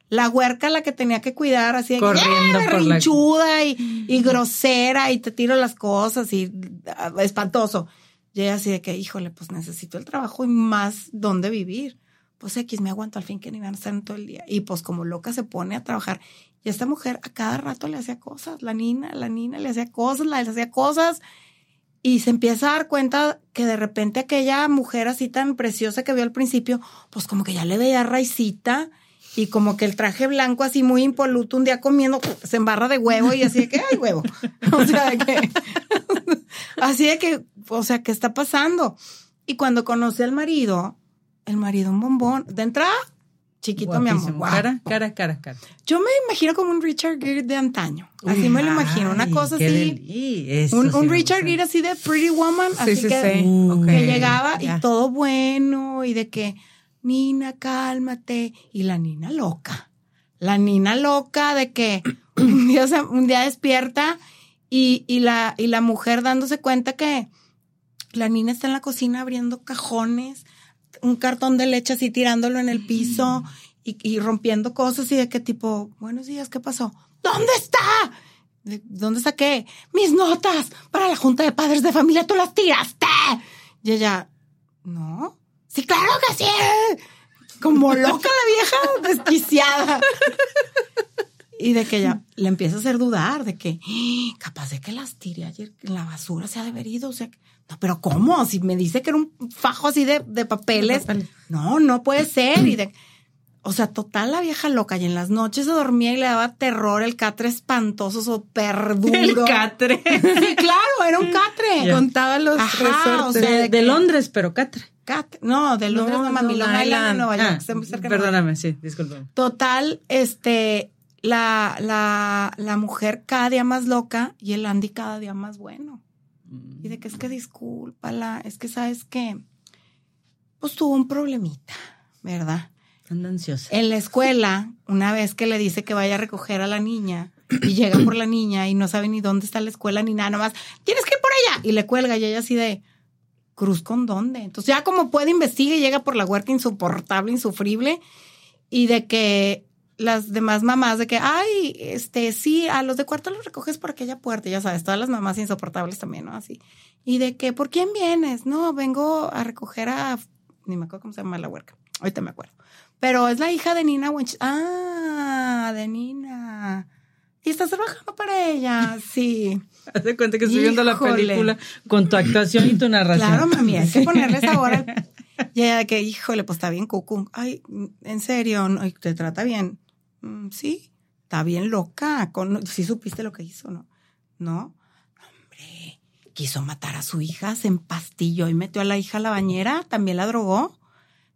Speaker 4: La huerca la que tenía que cuidar, así de que,
Speaker 2: Corriendo
Speaker 4: ¡eh,
Speaker 2: por la-
Speaker 4: berrinchuda y, y grosera y te tiro las cosas y ah, espantoso. Y ella así de que, híjole, pues necesito el trabajo y más dónde vivir. Pues X me aguanto al fin que ni van a estar en todo el día. Y pues como loca se pone a trabajar. Y esta mujer a cada rato le hacía cosas. La nina, la nina le hacía cosas, le hacía cosas. Y se empieza a dar cuenta que de repente aquella mujer así tan preciosa que vio al principio, pues como que ya le veía raicita y como que el traje blanco así muy impoluto un día comiendo se embarra de huevo y así de que ay huevo. O sea, que así de que, o sea, ¿qué está pasando? Y cuando conoce al marido, el marido un bombón, de entrada, chiquito mi amor.
Speaker 2: Cara, cara, cara, cara.
Speaker 4: Yo me imagino como un Richard Gere de antaño. Así
Speaker 2: Uy,
Speaker 4: me lo imagino, una cosa así.
Speaker 2: eso
Speaker 4: Un,
Speaker 2: sí
Speaker 4: un Richard. Gere así de Pretty Woman,
Speaker 3: Sí,
Speaker 4: así
Speaker 3: sí,
Speaker 4: que.
Speaker 2: Uh,
Speaker 4: que llegaba y todo bueno y de que, Nina, cálmate. Y la Nina loca. La Nina loca de que un día, se- un día despierta y, y, la, y la mujer dándose cuenta que la Nina está en la cocina abriendo cajones, un cartón de leche así tirándolo en el piso y, y rompiendo cosas y de que tipo, buenos días, ¿qué pasó? ¿Dónde está? De- ¿Dónde saqué? Mis notas para la junta de padres de familia, tú las tiraste. Y ella, no. Sí, claro que sí. Como loca la vieja desquiciada. Y de que ella le empieza a hacer dudar de que "Ah, capaz de que las tiré ayer en la basura se ha deberido. O sea, no, pero ¿cómo? Si me dice que era un fajo así de, de papeles.
Speaker 3: De papeles.
Speaker 4: No, no puede ser. Y de, o sea, total la vieja loca. Y en las noches se dormía y le daba terror el catre espantoso, súper duro.
Speaker 2: El catre.
Speaker 4: Sí, claro, era un catre.
Speaker 2: Ya.
Speaker 3: Contaba los
Speaker 4: Ajá,
Speaker 3: resortes.
Speaker 4: o sea,
Speaker 2: De,
Speaker 4: de
Speaker 2: de Londres, pero catre.
Speaker 4: Catre. No, de Londres,
Speaker 3: No,
Speaker 4: no, mami,
Speaker 3: Long
Speaker 4: Island, de Nueva York.
Speaker 2: Ah,
Speaker 4: está muy cerca de Nueva York.
Speaker 2: perdóname, sí, discúlpame.
Speaker 4: Total, este, la, la, la mujer cada día más loca y el Andy cada día más bueno. Y de que es que discúlpala, es que sabes que, pues tuvo un problemita, ¿verdad?
Speaker 2: Anda ansiosa.
Speaker 4: En la escuela, una vez que le dice que vaya a recoger a la niña y llega por la niña y no sabe ni dónde está la escuela ni nada, nomás, tienes que ir por ella. Y le cuelga y ella así de, cruz con dónde. Entonces ya como puede investiga y llega por la huerta insoportable, insufrible y de que las demás mamás de que, ay, este, sí, a los de cuarto los recoges por aquella puerta, ya sabes, todas las mamás insoportables también, ¿no? Así. Y de que, ¿por quién vienes? No, vengo a recoger a, ni me acuerdo cómo se llama la huerca, ahorita me acuerdo. Pero es la hija de Nina Winch. Ah, de Nina. Y estás trabajando para ella, sí.
Speaker 2: Haz de cuenta que estoy viendo la película con tu actuación y tu narración.
Speaker 4: Claro, mami, hay que ponerle sabor. al- Y ella de que, híjole, pues está bien, cucu. Ay, en serio, ¿no? ¿Y te trata bien. "Mm, sí, está bien loca. Con, sí supiste lo que hizo, ¿no? No. Hombre, quiso matar a su hija, se empastilló y metió a la hija a la bañera, también la drogó.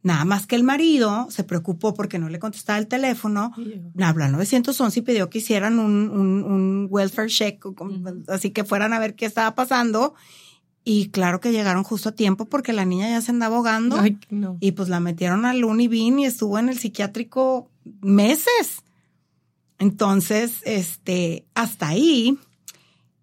Speaker 4: Nada más que el marido se preocupó porque no le contestaba el teléfono. Habló al 911 y pidió que hicieran un, un, un welfare check, así que fueran a ver qué estaba pasando. Y claro que llegaron justo a tiempo porque la niña ya se andaba ahogando.
Speaker 3: Ay, no.
Speaker 4: Y pues la metieron al Unibin y estuvo en el psiquiátrico meses. Entonces, este, hasta ahí,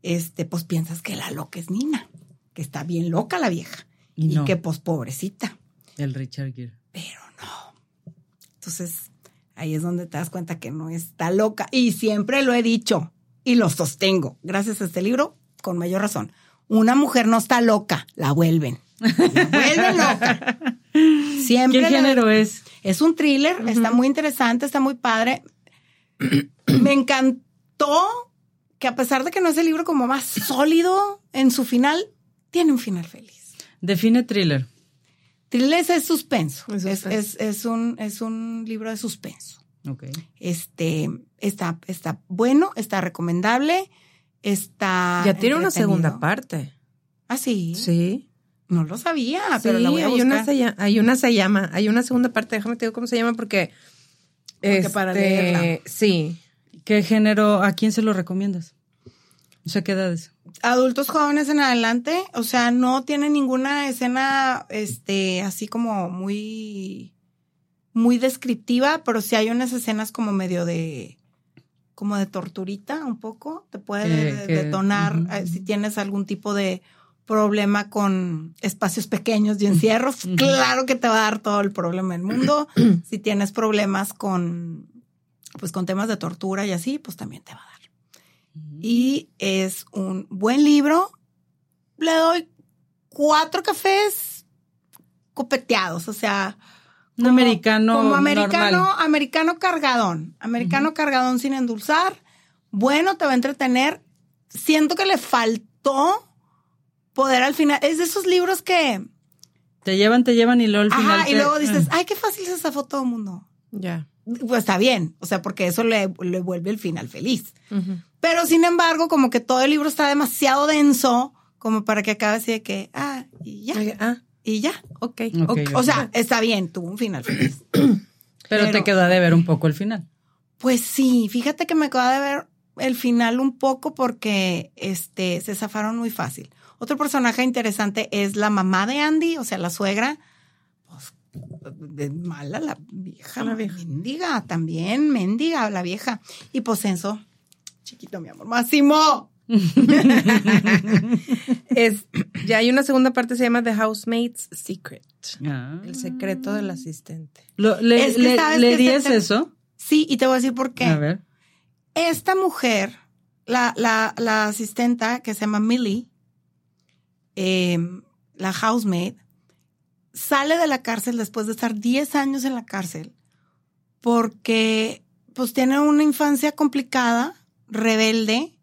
Speaker 4: este, pues piensas que la loca es Nina, que está bien loca la vieja.
Speaker 2: Y
Speaker 4: Y,
Speaker 2: no.
Speaker 4: que pues pobrecita.
Speaker 2: El Richard Gere.
Speaker 4: Pero no. Entonces, ahí es donde te das cuenta que no está loca. Y siempre lo he dicho y lo sostengo. Gracias a este libro, con mayor razón. Una mujer no está loca, la vuelven. La vuelven loca. Siempre.
Speaker 2: ¿Qué
Speaker 4: la-
Speaker 2: género es?
Speaker 4: Es un thriller, está muy interesante, está muy padre. Me encantó que a pesar de que no es el libro como más sólido en su final, tiene un final feliz.
Speaker 2: Define thriller.
Speaker 4: Thriller es suspenso.
Speaker 3: Es
Speaker 4: Es,
Speaker 3: suspenso.
Speaker 4: es- es un, es un libro de suspenso.
Speaker 2: Ok.
Speaker 4: Este está, está bueno, está recomendable, está.
Speaker 3: Ya tiene una segunda parte.
Speaker 4: Ah, sí.
Speaker 3: Sí.
Speaker 4: No lo sabía,
Speaker 3: Sí,
Speaker 4: pero la voy a
Speaker 3: hay, una se llama, hay una se llama, hay una segunda parte, déjame te digo cómo se llama porque...
Speaker 4: Porque para leerla.
Speaker 3: Sí.
Speaker 2: ¿Qué género, a quién se lo recomiendas? O sea, ¿qué edades?
Speaker 4: adultos jóvenes en adelante, o sea, no tiene ninguna escena, este, así como muy, muy descriptiva, pero sí hay unas escenas como medio de, como de torturita, un poco, te puede
Speaker 2: Que-
Speaker 4: de-
Speaker 2: que-
Speaker 4: detonar eh, si tienes algún tipo de problema con espacios pequeños y encierros, claro que te va a dar todo el problema del mundo. si tienes problemas con, pues con temas de tortura y así, pues también te va a dar. Y es un buen libro. Le doy cuatro cafés copeteados, o sea,
Speaker 2: Un americano
Speaker 4: como americano,
Speaker 2: normal.
Speaker 4: americano cargadón, americano cargadón sin endulzar. Bueno, te va a entretener. Siento que le faltó poder al final. Es de esos libros que,
Speaker 2: Te llevan, te llevan y luego al final.
Speaker 4: ajá, y
Speaker 2: te-
Speaker 4: luego dices,
Speaker 2: Ah.
Speaker 4: ay, qué fácil se zafó todo el mundo.
Speaker 3: Ya.
Speaker 4: Pues está bien, o sea, porque eso le, le vuelve el final feliz. Pero sin embargo, como que todo el libro está demasiado denso como para que acabe así de que, ah, y ya,
Speaker 3: Ah,
Speaker 4: y ya.
Speaker 3: ok.
Speaker 2: Ok,
Speaker 3: ok.
Speaker 4: O sea, está bien, tuvo un final feliz.
Speaker 2: pero,
Speaker 4: pero-
Speaker 2: te quedó de ver un poco el final.
Speaker 4: Pues sí, fíjate que me acaba de ver el final un poco porque este se zafaron muy fácil. Otro personaje interesante es la mamá de Andy, o sea, la suegra. Pues, de mala la vieja,
Speaker 3: La
Speaker 4: la
Speaker 3: vieja.
Speaker 4: mendiga, también mendiga la vieja. Y pues Enzo, chiquito mi amor, Máximo.
Speaker 3: Es, ya hay una segunda parte, se llama The Housemaid's Secret.
Speaker 2: Ah.
Speaker 3: El secreto del asistente.
Speaker 2: Lo- ¿Le,
Speaker 4: Es que
Speaker 2: le-
Speaker 4: sabes
Speaker 2: le
Speaker 4: que
Speaker 2: dirías
Speaker 4: se te-
Speaker 2: eso?
Speaker 4: Sí, y te voy a decir por qué.
Speaker 2: A ver.
Speaker 4: Esta mujer, la, la, la asistenta que se llama Millie, eh, la housemaid, sale de la cárcel después de estar 10 años en la cárcel porque pues tiene una infancia complicada, rebelde,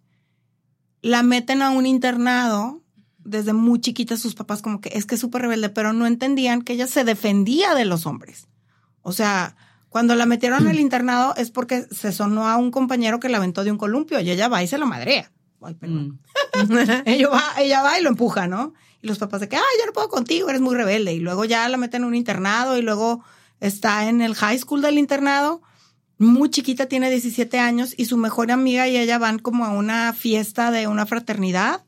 Speaker 4: la meten a un internado desde muy chiquita sus papás como que es que es súper rebelde, pero no entendían que ella se defendía de los hombres. O sea, cuando la metieron al internado es porque se sonó a un compañero que la aventó de un columpio y ella va y se lo madrea. Ay, perdón.
Speaker 2: Mm.
Speaker 4: ella, va, ella va y lo empuja, ¿no? Y los papás de que, ay, ya no puedo contigo, eres muy rebelde. Y luego ya la meten en un internado y luego está en el high school del internado. Muy chiquita, tiene 17 años y su mejor amiga y ella van como a una fiesta de una fraternidad.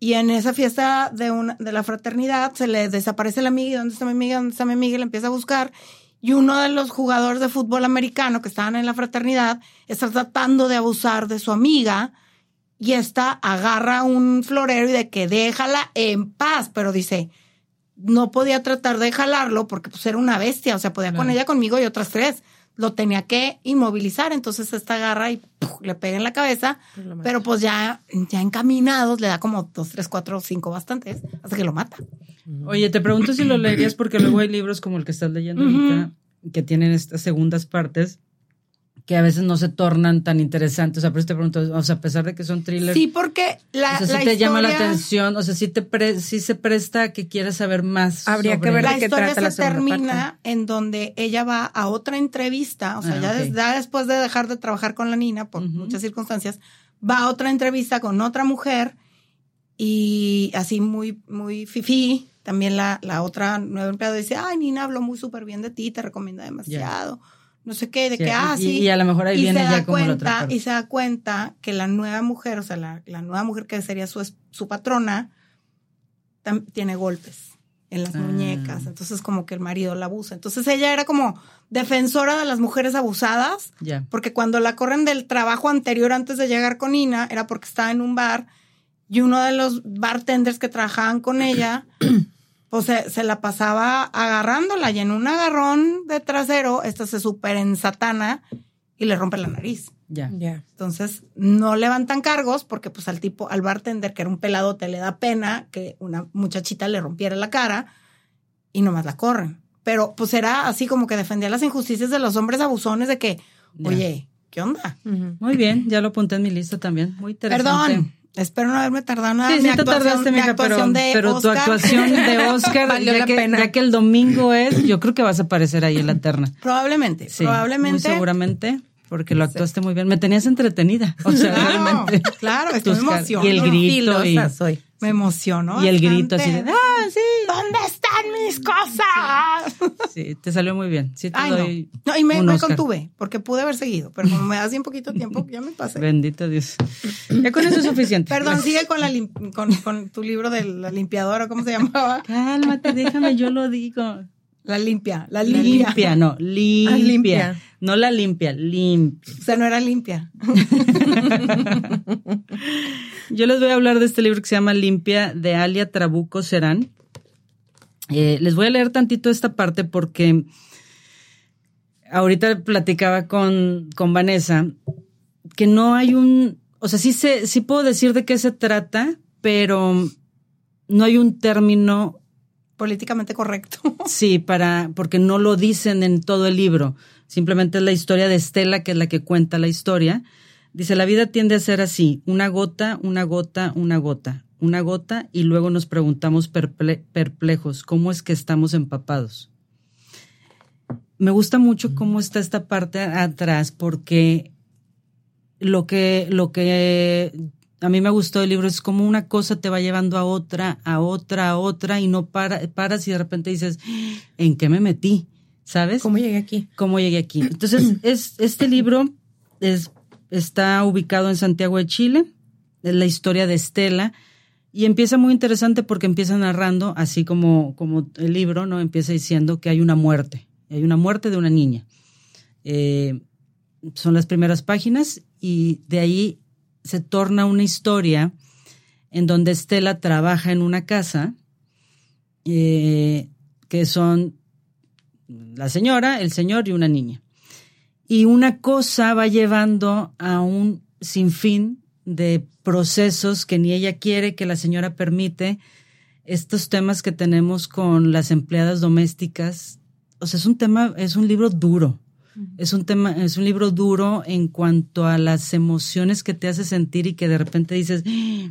Speaker 4: Y en esa fiesta de, una, de la fraternidad se le desaparece la amiga. ¿Y dónde está mi amiga? ¿Dónde está mi amiga? Y la empieza a buscar. Y uno de los jugadores de fútbol americano que estaban en la fraternidad está tratando de abusar de su amiga y esta agarra un florero y de que déjala en paz, pero dice, no podía tratar de jalarlo porque pues era una bestia, o sea, podía con
Speaker 2: Claro.
Speaker 4: ella conmigo y otras tres. Lo tenía que inmovilizar, entonces esta agarra y ¡puf! le pega en la cabeza,
Speaker 3: mata.
Speaker 4: pero pues ya, ya encaminados le da como dos, tres, cuatro, cinco bastantes, hasta que lo mata.
Speaker 2: Oye, te pregunto si lo leerías porque luego hay libros como el que estás leyendo ahorita que tienen estas segundas partes que a veces no se tornan tan interesantes. O sea, por eso te pregunto, o sea, a pesar de que son thrillers,
Speaker 4: Sí, porque la,
Speaker 2: o sea, sí
Speaker 4: la
Speaker 2: te llama la atención, o sea, sí, te pre- sí se presta a que quieras saber más.
Speaker 3: Habría que ver
Speaker 4: La
Speaker 3: qué
Speaker 4: historia
Speaker 3: trata
Speaker 4: se termina en donde ella va a otra entrevista, o sea,
Speaker 2: Ah,
Speaker 4: ya,
Speaker 2: ok.
Speaker 4: des- ya después de dejar de trabajar con la Nina por muchas circunstancias, va a otra entrevista con otra mujer y así muy, muy fifí. También la, la otra nueva empleada dice, ay, Nina habló muy súper bien de ti, te recomienda demasiado. No sé qué, de
Speaker 2: Sí,
Speaker 4: que, ah,
Speaker 2: y-
Speaker 4: sí.
Speaker 2: y a lo mejor ahí
Speaker 4: y
Speaker 2: viene
Speaker 4: se
Speaker 2: ya
Speaker 4: da
Speaker 2: como la otra
Speaker 4: cuenta,
Speaker 2: parte.
Speaker 4: Y se da cuenta que la nueva mujer, o sea, la, la nueva mujer que sería su, su patrona, tam- tiene golpes en las
Speaker 2: Ah.
Speaker 4: muñecas. Entonces, como que el marido la abusa. Entonces, ella era como defensora de las mujeres abusadas, porque cuando la corren del trabajo anterior antes de llegar con Ina, era porque estaba en un bar y uno de los bartenders que trabajaban con ella, pues se, se la pasaba agarrándola y en un agarrón de trasero, esta se super ensatana y le rompe la nariz.
Speaker 2: Ya.
Speaker 3: Ya.
Speaker 4: Entonces, no levantan cargos porque pues al tipo, al bartender, que era un peladote, le da pena que una muchachita le rompiera la cara y nomás la corren. Pero pues era así como que defendía las injusticias de los hombres abusones de que,
Speaker 2: Ya.
Speaker 4: oye, ¿qué onda?
Speaker 2: Muy bien, ya lo apunté en mi lista también. Muy interesante.
Speaker 4: Perdón, espero no haberme tardado nada.
Speaker 2: Sí,
Speaker 4: Mi
Speaker 2: sí te
Speaker 4: actuación-
Speaker 2: tardaste,
Speaker 4: mi
Speaker 2: mija, pero,
Speaker 4: de
Speaker 2: pero tu
Speaker 4: Oscar.
Speaker 2: actuación de Oscar,
Speaker 3: Valió
Speaker 2: ya,
Speaker 3: la
Speaker 2: que,
Speaker 3: pena.
Speaker 2: ya que el domingo es, yo creo que vas a aparecer ahí en la terna.
Speaker 4: Probablemente,
Speaker 2: Sí,
Speaker 4: probablemente.
Speaker 2: Muy seguramente, porque lo actuaste muy bien. Me tenías entretenida. O sea,
Speaker 4: Claro,
Speaker 2: realmente.
Speaker 4: claro, estoy emocionada.
Speaker 2: Y el grito. Y,
Speaker 3: soy.
Speaker 4: Me emocionó.
Speaker 2: y el grito así de,
Speaker 4: bastante.
Speaker 2: ah, sí.
Speaker 4: ¿Dónde están mis cosas?
Speaker 2: Sí, te salió muy bien. Sí te
Speaker 4: Ay,
Speaker 2: doy
Speaker 4: no. No, y me,
Speaker 2: un
Speaker 4: me
Speaker 2: Oscar.
Speaker 4: contuve, porque pude haber seguido, pero como me das bien poquito tiempo, ya me pasé.
Speaker 2: Bendito Dios. Ya con eso es suficiente.
Speaker 4: Perdón, sigue con, la lim- con, con tu libro de la limpiadora, ¿cómo se llamaba?
Speaker 2: Cálmate, déjame, yo lo digo.
Speaker 4: La limpia, la
Speaker 2: La
Speaker 4: limpia.
Speaker 2: limpia, no, limpia.
Speaker 3: limpia.
Speaker 2: No la limpia, limpia.
Speaker 4: O sea, no era limpia.
Speaker 2: Yo les voy a hablar de este libro que se llama Limpia de Alia Trabuco Serán. Eh, les voy a leer tantito esta parte porque ahorita platicaba con, con Vanessa que no hay un, o sea, sí, se, sí puedo decir de qué se trata, pero no hay un término
Speaker 4: Políticamente correcto.
Speaker 2: Sí, para, porque no lo dicen en todo el libro. Simplemente es la historia de Estela, que es la que cuenta la historia. Dice, la vida tiende a ser así, una gota, una gota, una gota, una gota, y luego nos preguntamos perple- perplejos, ¿cómo es que estamos empapados? Me gusta mucho cómo está esta parte atrás, porque lo que, lo que a mí me gustó del libro es como una cosa te va llevando a otra, a otra, a otra, y no para, paras y de repente dices, ¿en qué me metí? ¿Sabes?
Speaker 3: ¿Cómo llegué aquí?
Speaker 2: cómo llegué aquí. Entonces, es, este libro es, está ubicado en Santiago de Chile, es la historia de Estela, y empieza muy interesante porque empieza narrando, así como, como el libro, ¿no? Empieza diciendo que hay una muerte, hay una muerte de una niña. Eh, son las primeras páginas y de ahí se torna una historia en donde Estela trabaja en una casa eh, que son la señora, el señor y una niña. Y una cosa va llevando a un sinfín de procesos que ni ella quiere, que la señora permite. Estos temas que tenemos con las empleadas domésticas, o sea, es un tema, es un libro duro. Es un tema, es un libro duro en cuanto a las emociones que te hace sentir y que de repente dices, "Ah,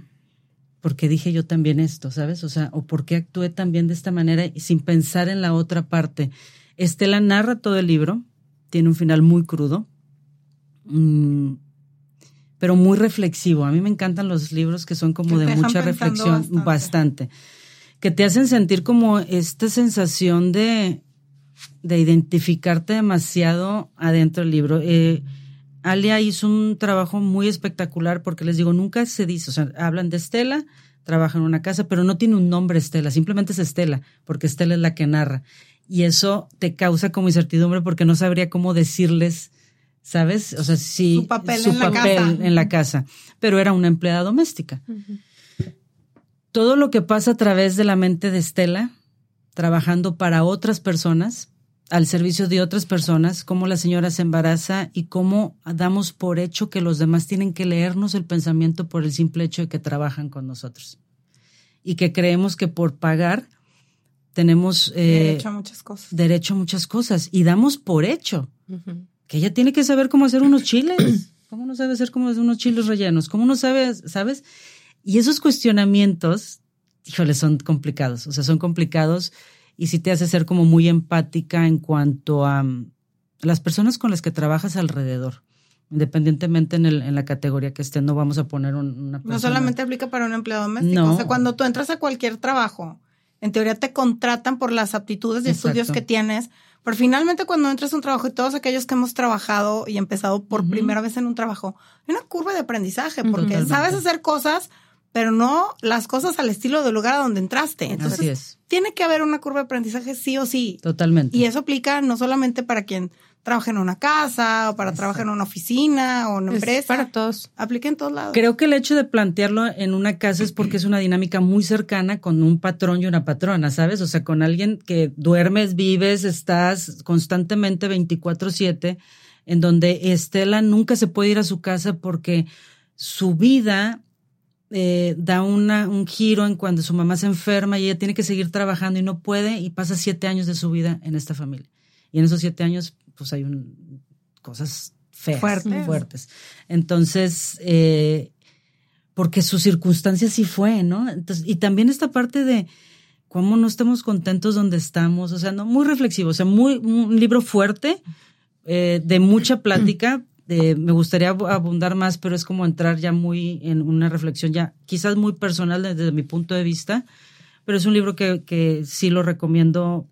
Speaker 2: ¿por qué dije yo también esto? ¿Sabes? O sea, o por qué actué también de esta manera y sin pensar en la otra parte. Estela narra todo el libro, tiene un final muy crudo, mm, pero muy reflexivo. A mí me encantan los libros que son como
Speaker 4: Que
Speaker 2: de mucha reflexión,
Speaker 4: bastante.
Speaker 2: bastante. que te hacen sentir como esta sensación de, de identificarte demasiado adentro del libro. Eh, Alia hizo un trabajo muy espectacular porque les digo, nunca se dice, o sea, hablan de Estela, trabaja en una casa, pero no tiene un nombre Estela, simplemente es Estela, porque Estela es la que narra. Y eso te causa como incertidumbre porque no sabría cómo decirles, ¿sabes? O sea, si
Speaker 4: Su papel en la casa.
Speaker 2: en la casa, pero era una empleada doméstica. Todo lo que pasa a través de la mente de Estela, trabajando para otras personas, al servicio de otras personas, cómo la señora se embaraza y cómo damos por hecho que los demás tienen que leernos el pensamiento por el simple hecho de que trabajan con nosotros. Y que creemos que por pagar tenemos eh,
Speaker 4: Derecho a muchas cosas.
Speaker 2: derecho a muchas cosas y damos por hecho que ella tiene que saber cómo hacer unos chiles. ¿Cómo no sabe hacer cómo hacer unos chiles rellenos? ¿Cómo no sabe, sabes? Y esos cuestionamientos, híjole, son complicados. O sea, son complicados y sí te hace ser como muy empática en cuanto a um, las personas con las que trabajas alrededor. Independientemente en, el, en la categoría que estén, no vamos a poner un- una persona.
Speaker 4: No solamente aplica para un empleado doméstico.
Speaker 2: No.
Speaker 4: O sea, cuando tú entras a cualquier trabajo, en teoría te contratan por las aptitudes y
Speaker 2: Exacto.
Speaker 4: estudios que tienes. Pero finalmente cuando entras a un trabajo y todos aquellos que hemos trabajado y empezado por primera vez en un trabajo, hay una curva de aprendizaje porque sabes hacer cosas, pero no las cosas al estilo del lugar a donde entraste. Entonces,
Speaker 2: Así es,
Speaker 4: tiene que haber una curva de aprendizaje sí o sí.
Speaker 2: totalmente.
Speaker 4: Y eso aplica no solamente para quien trabaja en una casa o para trabajar en una oficina o en una
Speaker 3: Es
Speaker 4: empresa.
Speaker 3: para todos.
Speaker 4: Aplica en todos lados.
Speaker 2: Creo que el hecho de plantearlo en una casa es porque es una dinámica muy cercana con un patrón y una patrona, ¿sabes? O sea, con alguien que duermes, vives, estás constantemente 24/7 en donde Estela nunca se puede ir a su casa porque su vida eh, da una, un giro en cuando su mamá se enferma y ella tiene que seguir trabajando y no puede y pasa siete años de su vida en esta familia. Y en esos siete años, pues hay un, cosas feas,
Speaker 4: Fuertes.
Speaker 2: fuertes. Entonces, eh, porque su circunstancia sí fue, ¿no? Entonces, y también esta parte de cómo no estamos contentos donde estamos, o sea, no muy reflexivo, o sea, muy un libro fuerte, eh, de mucha plática. De- me gustaría abu- abundar más, pero es como entrar ya muy en una reflexión ya quizás muy personal desde mi punto de vista, pero es un libro que, que sí lo recomiendo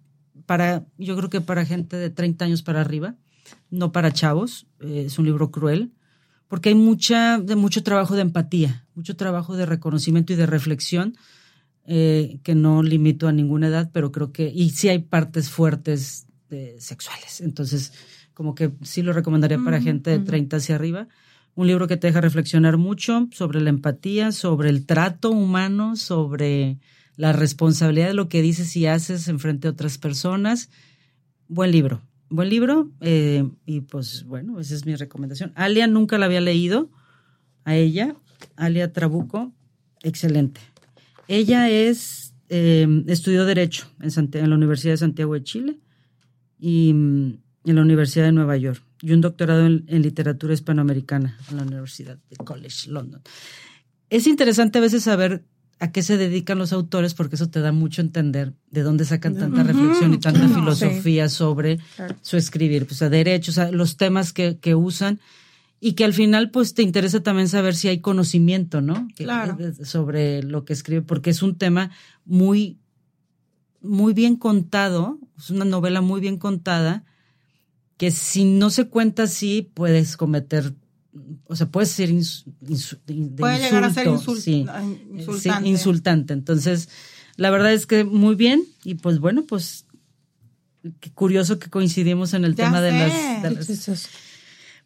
Speaker 2: para, yo creo que para gente de 30 años para arriba, no para chavos. Eh, es un libro cruel, porque hay mucha, de mucho trabajo de empatía, mucho trabajo de reconocimiento y de reflexión, eh, que no limito a ninguna edad, pero creo que, y sí hay partes fuertes de- sexuales. Entonces, como que sí lo recomendaría para gente de 30 hacia arriba. Un libro que te deja reflexionar mucho sobre la empatía, sobre el trato humano, sobre la responsabilidad de lo que dices y haces en frente a otras personas. Buen libro, buen libro. eh, y pues bueno, esa es mi recomendación. Alia nunca la había leído, a ella, Alia Trabuco, excelente. Ella es, eh, estudió Derecho en, en la Universidad de Santiago de Chile y mm, en la Universidad de Nueva York y un doctorado en, en literatura hispanoamericana en la Universidad de College London. Es interesante a veces saber a qué se dedican los autores porque eso te da mucho entender de dónde sacan tanta reflexión y tanta filosofía sobre
Speaker 3: Claro.
Speaker 2: su escribir, pues a derechos, a los temas que, que usan y que al final pues te interesa también saber si hay conocimiento, ¿no?
Speaker 4: Claro.
Speaker 2: eh, sobre lo que escribe, porque es un tema muy, muy bien contado, es una novela muy bien contada, que si no se cuenta así puedes cometer, o sea, puedes ser ins- insu- de
Speaker 4: Puede llegar a ser
Speaker 2: insulto,
Speaker 4: insul-
Speaker 2: sí.
Speaker 4: ah,
Speaker 2: Sí,
Speaker 4: insultante.
Speaker 2: insultante. Entonces, la verdad es que muy bien y pues bueno, pues qué curioso que coincidimos en el
Speaker 4: Ya
Speaker 2: tema de las, de las-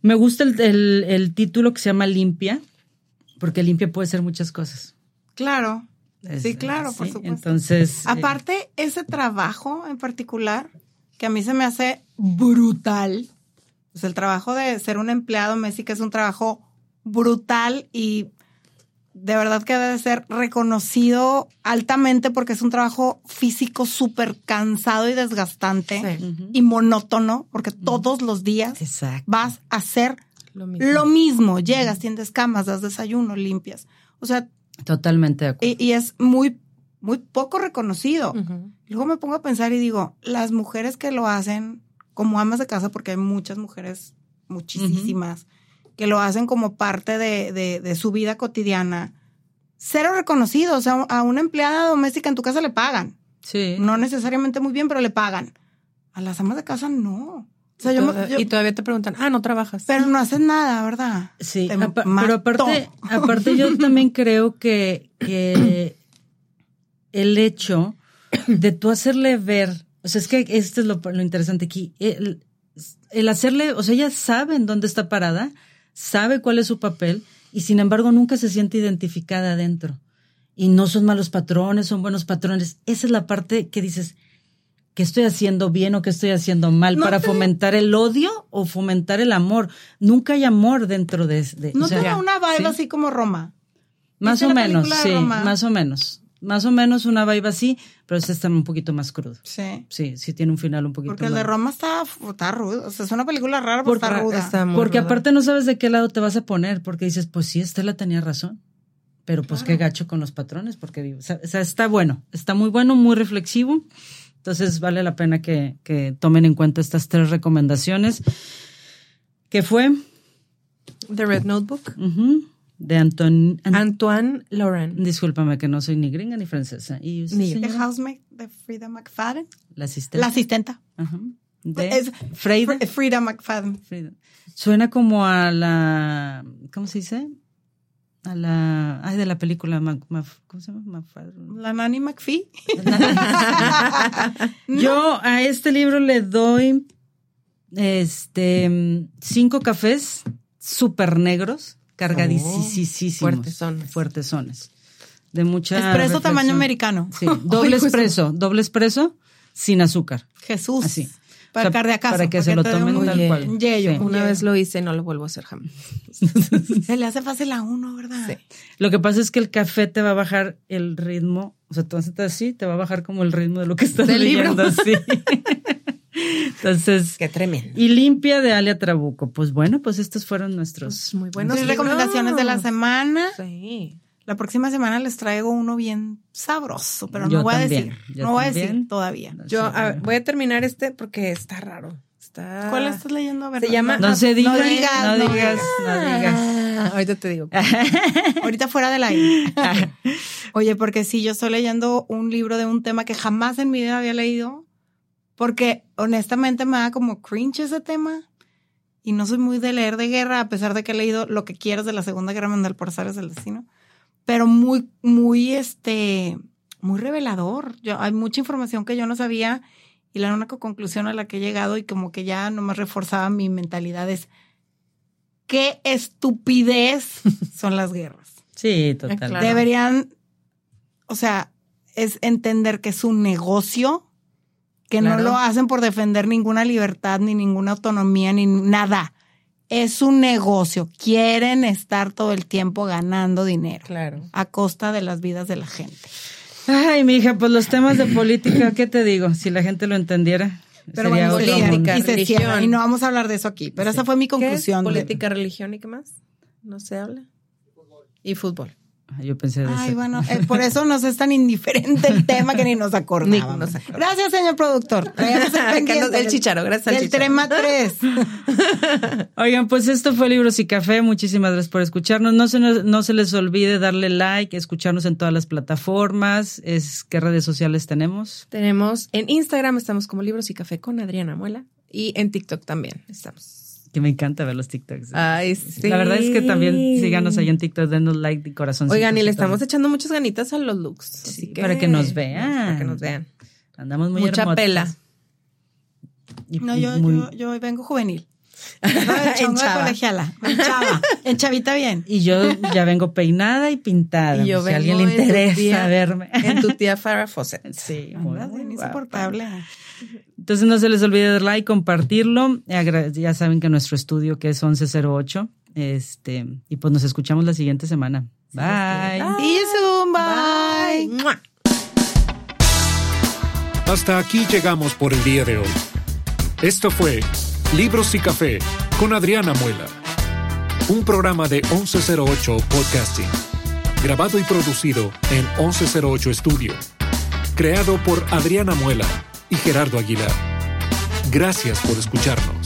Speaker 2: Me gusta el, el- el título que se llama Limpia, porque limpia puede ser muchas cosas.
Speaker 4: Claro.
Speaker 2: Es-
Speaker 4: sí, claro, por
Speaker 2: sí,
Speaker 4: supuesto.
Speaker 2: Entonces, eh,
Speaker 4: Aparte, ese trabajo en particular, que a mí se me hace brutal, pues el trabajo de ser un empleado Messi, que es un trabajo brutal y de verdad que debe ser reconocido altamente porque es un trabajo físico súper cansado y desgastante
Speaker 3: Sí.
Speaker 4: y monótono, porque todos los días
Speaker 2: Exacto.
Speaker 4: vas a hacer
Speaker 3: Lo mismo.
Speaker 4: lo mismo. Llegas, tiendes camas, das desayuno, limpias. O sea,
Speaker 2: Totalmente de acuerdo.
Speaker 4: y, y es muy, muy poco reconocido. Luego me pongo a pensar y digo, las mujeres que lo hacen como amas de casa, porque hay muchas mujeres, muchísimas, que lo hacen como parte de, de- de su vida cotidiana, cero reconocido. O sea, a una empleada doméstica en tu casa le pagan.
Speaker 2: sí.
Speaker 4: No necesariamente muy bien, pero le pagan. A las amas de casa no. O sea,
Speaker 3: y,
Speaker 4: yo, me-
Speaker 3: toda-
Speaker 4: yo-
Speaker 3: y todavía te preguntan, ah, no trabajas.
Speaker 4: pero no hacen nada, ¿verdad?
Speaker 2: Sí, apa- pero aparte, aparte yo también creo que, que el hecho de tú hacerle ver, o sea, es que esto es lo, lo interesante aquí, el, el hacerle, o sea, ella sabe en dónde está parada, sabe cuál es su papel y sin embargo nunca se siente identificada adentro. Y no son malos patrones, son buenos patrones. Esa es la parte que dices, ¿qué estoy haciendo bien o qué estoy haciendo mal?
Speaker 4: No
Speaker 2: ¿Para
Speaker 4: te-
Speaker 2: fomentar el odio o fomentar el amor? Nunca hay amor dentro de... de-
Speaker 4: No
Speaker 2: o sea,
Speaker 4: una vibe
Speaker 2: sí.
Speaker 4: así como Roma.
Speaker 2: Más
Speaker 4: ¿Viste
Speaker 2: o menos, sí, más o menos. Más o menos una vibe así, pero este está un poquito más crudo.
Speaker 4: Sí.
Speaker 2: Sí, sí tiene un final un poquito
Speaker 4: Porque el de Roma está, está rudo. O sea, es una película rara, pero
Speaker 2: Porque
Speaker 4: está ruda.
Speaker 3: Está muy
Speaker 2: Porque
Speaker 3: ruda.
Speaker 2: aparte no sabes de qué lado te vas a poner, porque dices, pues sí, Estela tenía razón. Pero pues qué gacho con los patrones, porque vive- o sea, está bueno, está muy bueno, muy reflexivo. Entonces vale la pena que, que tomen en cuenta estas tres recomendaciones. Que fue
Speaker 3: The Red Notebook.
Speaker 2: ujú, de Anton, An-
Speaker 3: Antoine Laurent.
Speaker 2: discúlpame que no soy ni gringa ni francesa. ¿Y usted,
Speaker 3: Ni yo.
Speaker 4: The
Speaker 2: señora?
Speaker 4: Housemate de Frida McFadden.
Speaker 2: La asistente.
Speaker 4: La asistenta.
Speaker 2: Ajá. De
Speaker 4: Es- Frida McFadden.
Speaker 2: Frida. Suena como a la. ¿Cómo se dice? A la. Ay, de la película. Mac- ¿Cómo se llama? Mafalda.
Speaker 4: La Nanny McPhee.
Speaker 2: Yo a este libro le doy. Este. Cinco cafés súper negros, cargadísimos.
Speaker 3: fuertesones.
Speaker 2: Fuertesones. De mucha.
Speaker 4: Espresso
Speaker 2: reflexión.
Speaker 4: tamaño americano.
Speaker 2: Sí, doble
Speaker 3: pues,
Speaker 2: espresso. Doble espresso sin azúcar.
Speaker 4: Jesús.
Speaker 2: Así.
Speaker 4: Para
Speaker 2: O sea,
Speaker 4: cardiacazo,
Speaker 2: Para que se lo tomen
Speaker 4: un-
Speaker 2: tal cual.
Speaker 4: yello.
Speaker 2: Sí.
Speaker 3: Una
Speaker 4: Yeah.
Speaker 3: vez lo hice no lo vuelvo a hacer jamás.
Speaker 4: Se le hace fácil a uno, ¿verdad?
Speaker 3: Sí.
Speaker 2: Lo que pasa es que el café te va a bajar el ritmo, o sea, tú haces así, te va a bajar como el ritmo de lo que estás
Speaker 3: Del libro.
Speaker 2: leyendo, sí. Entonces,
Speaker 3: Qué tremendo.
Speaker 2: y limpia de Alia Trabuco. Pues bueno, pues estos fueron nuestros.
Speaker 3: Pues muy buenos libros.
Speaker 4: recomendaciones de la semana.
Speaker 3: Sí.
Speaker 4: La próxima semana les traigo uno bien sabroso, pero
Speaker 2: Yo
Speaker 4: no voy
Speaker 2: también,
Speaker 4: a decir.
Speaker 2: yo
Speaker 4: No voy a decir todavía.
Speaker 3: Yo
Speaker 2: Sí,
Speaker 3: a ver, voy a terminar este porque está raro. Está...
Speaker 4: ¿Cuál estás leyendo? A ver,
Speaker 3: Se llama-
Speaker 2: No se diga,
Speaker 4: no digas,
Speaker 2: no
Speaker 4: no
Speaker 2: digas, no digas.
Speaker 3: Ah, ahorita te digo.
Speaker 4: Ahorita fuera del aire. Oye, porque sí, yo estoy leyendo un libro de un tema que jamás en mi vida había leído, porque honestamente me da como cringe ese tema. Y no soy muy de leer de guerra, a pesar de que he leído lo que quieras de la Segunda Guerra Mundial por Azares del Destino. Pero muy, muy, este, muy revelador. Yo, hay mucha información que yo no sabía y la única conclusión a la que he llegado y como que ya nomás reforzaba mi mentalidad es qué estupidez son las guerras.
Speaker 2: Sí, total.
Speaker 4: Deberían, o sea, es entender que es un negocio, que
Speaker 3: Claro.
Speaker 4: no lo hacen por defender ninguna libertad, ni ninguna autonomía, ni nada. Es un negocio. Quieren estar todo el tiempo ganando dinero
Speaker 3: Claro.
Speaker 4: a costa de las vidas de la gente.
Speaker 2: Ay, mi hija, pues los temas de política, ¿qué te digo? Si la gente lo entendiera.
Speaker 4: Pero
Speaker 2: sería
Speaker 4: bueno,
Speaker 2: mundo.
Speaker 3: política,
Speaker 4: y se
Speaker 3: religión.
Speaker 4: cierra, y no vamos a hablar de eso aquí. Pero esa fue mi
Speaker 3: ¿Qué es?
Speaker 4: conclusión. de-
Speaker 3: Política, religión y qué más? No se habla. Y fútbol.
Speaker 2: Ay, Yo pensé de
Speaker 4: Ay, bueno, eh, por eso nos es tan indiferente el tema que ni nos acordábamos.
Speaker 3: Ni nos acordamos.
Speaker 4: Gracias, señor productor. Traemos el
Speaker 3: el chicharo, gracias chicharo.
Speaker 4: Trema 3.
Speaker 2: Oigan, pues esto fue Libros y Café. Muchísimas gracias por escucharnos. No se, nos- no se les olvide darle like, escucharnos en todas las plataformas. Es, ¿Qué redes sociales tenemos?
Speaker 3: Tenemos en Instagram estamos como Libros y Café con Adriana Muela y en TikTok también estamos.
Speaker 2: Que me encanta ver los TikToks.
Speaker 3: Ay, sí.
Speaker 2: La verdad es que también síganos ahí en TikTok, denos like y corazón.
Speaker 3: Oigan, y le estamos echando muchas ganitas a los looks. así
Speaker 2: Sí, para que nos vean.
Speaker 3: Para que nos vean.
Speaker 2: Andamos muy
Speaker 3: Mucha
Speaker 2: hermosas.
Speaker 3: pela.
Speaker 2: Y-
Speaker 4: No,
Speaker 2: y
Speaker 4: yo,
Speaker 2: muy-
Speaker 4: yo, yo hoy vengo juvenil. En
Speaker 3: En chava.
Speaker 4: colegiala. En chava. En chavita bien.
Speaker 2: Y yo ya vengo peinada y pintada.
Speaker 3: Y yo
Speaker 2: si a alguien le interesa
Speaker 3: tía-
Speaker 2: verme.
Speaker 3: En tu tía Farrah Fawcett.
Speaker 2: Sí, muy, muy guapa.
Speaker 4: insoportable.
Speaker 2: Entonces no se les olvide dar like, compartirlo. Ya saben que nuestro estudio que es 1108. Este, y pues nos escuchamos la siguiente semana. Bye.
Speaker 4: Y Zoom, bye.
Speaker 3: ¡Mua!
Speaker 1: Hasta aquí llegamos por el día de hoy. Esto fue Libros y Café con Adriana Muela, un programa de 1108 Podcasting, grabado y producido en 1108 Studio, creado por Adriana Muela y Gerardo Aguilar. Gracias por escucharnos.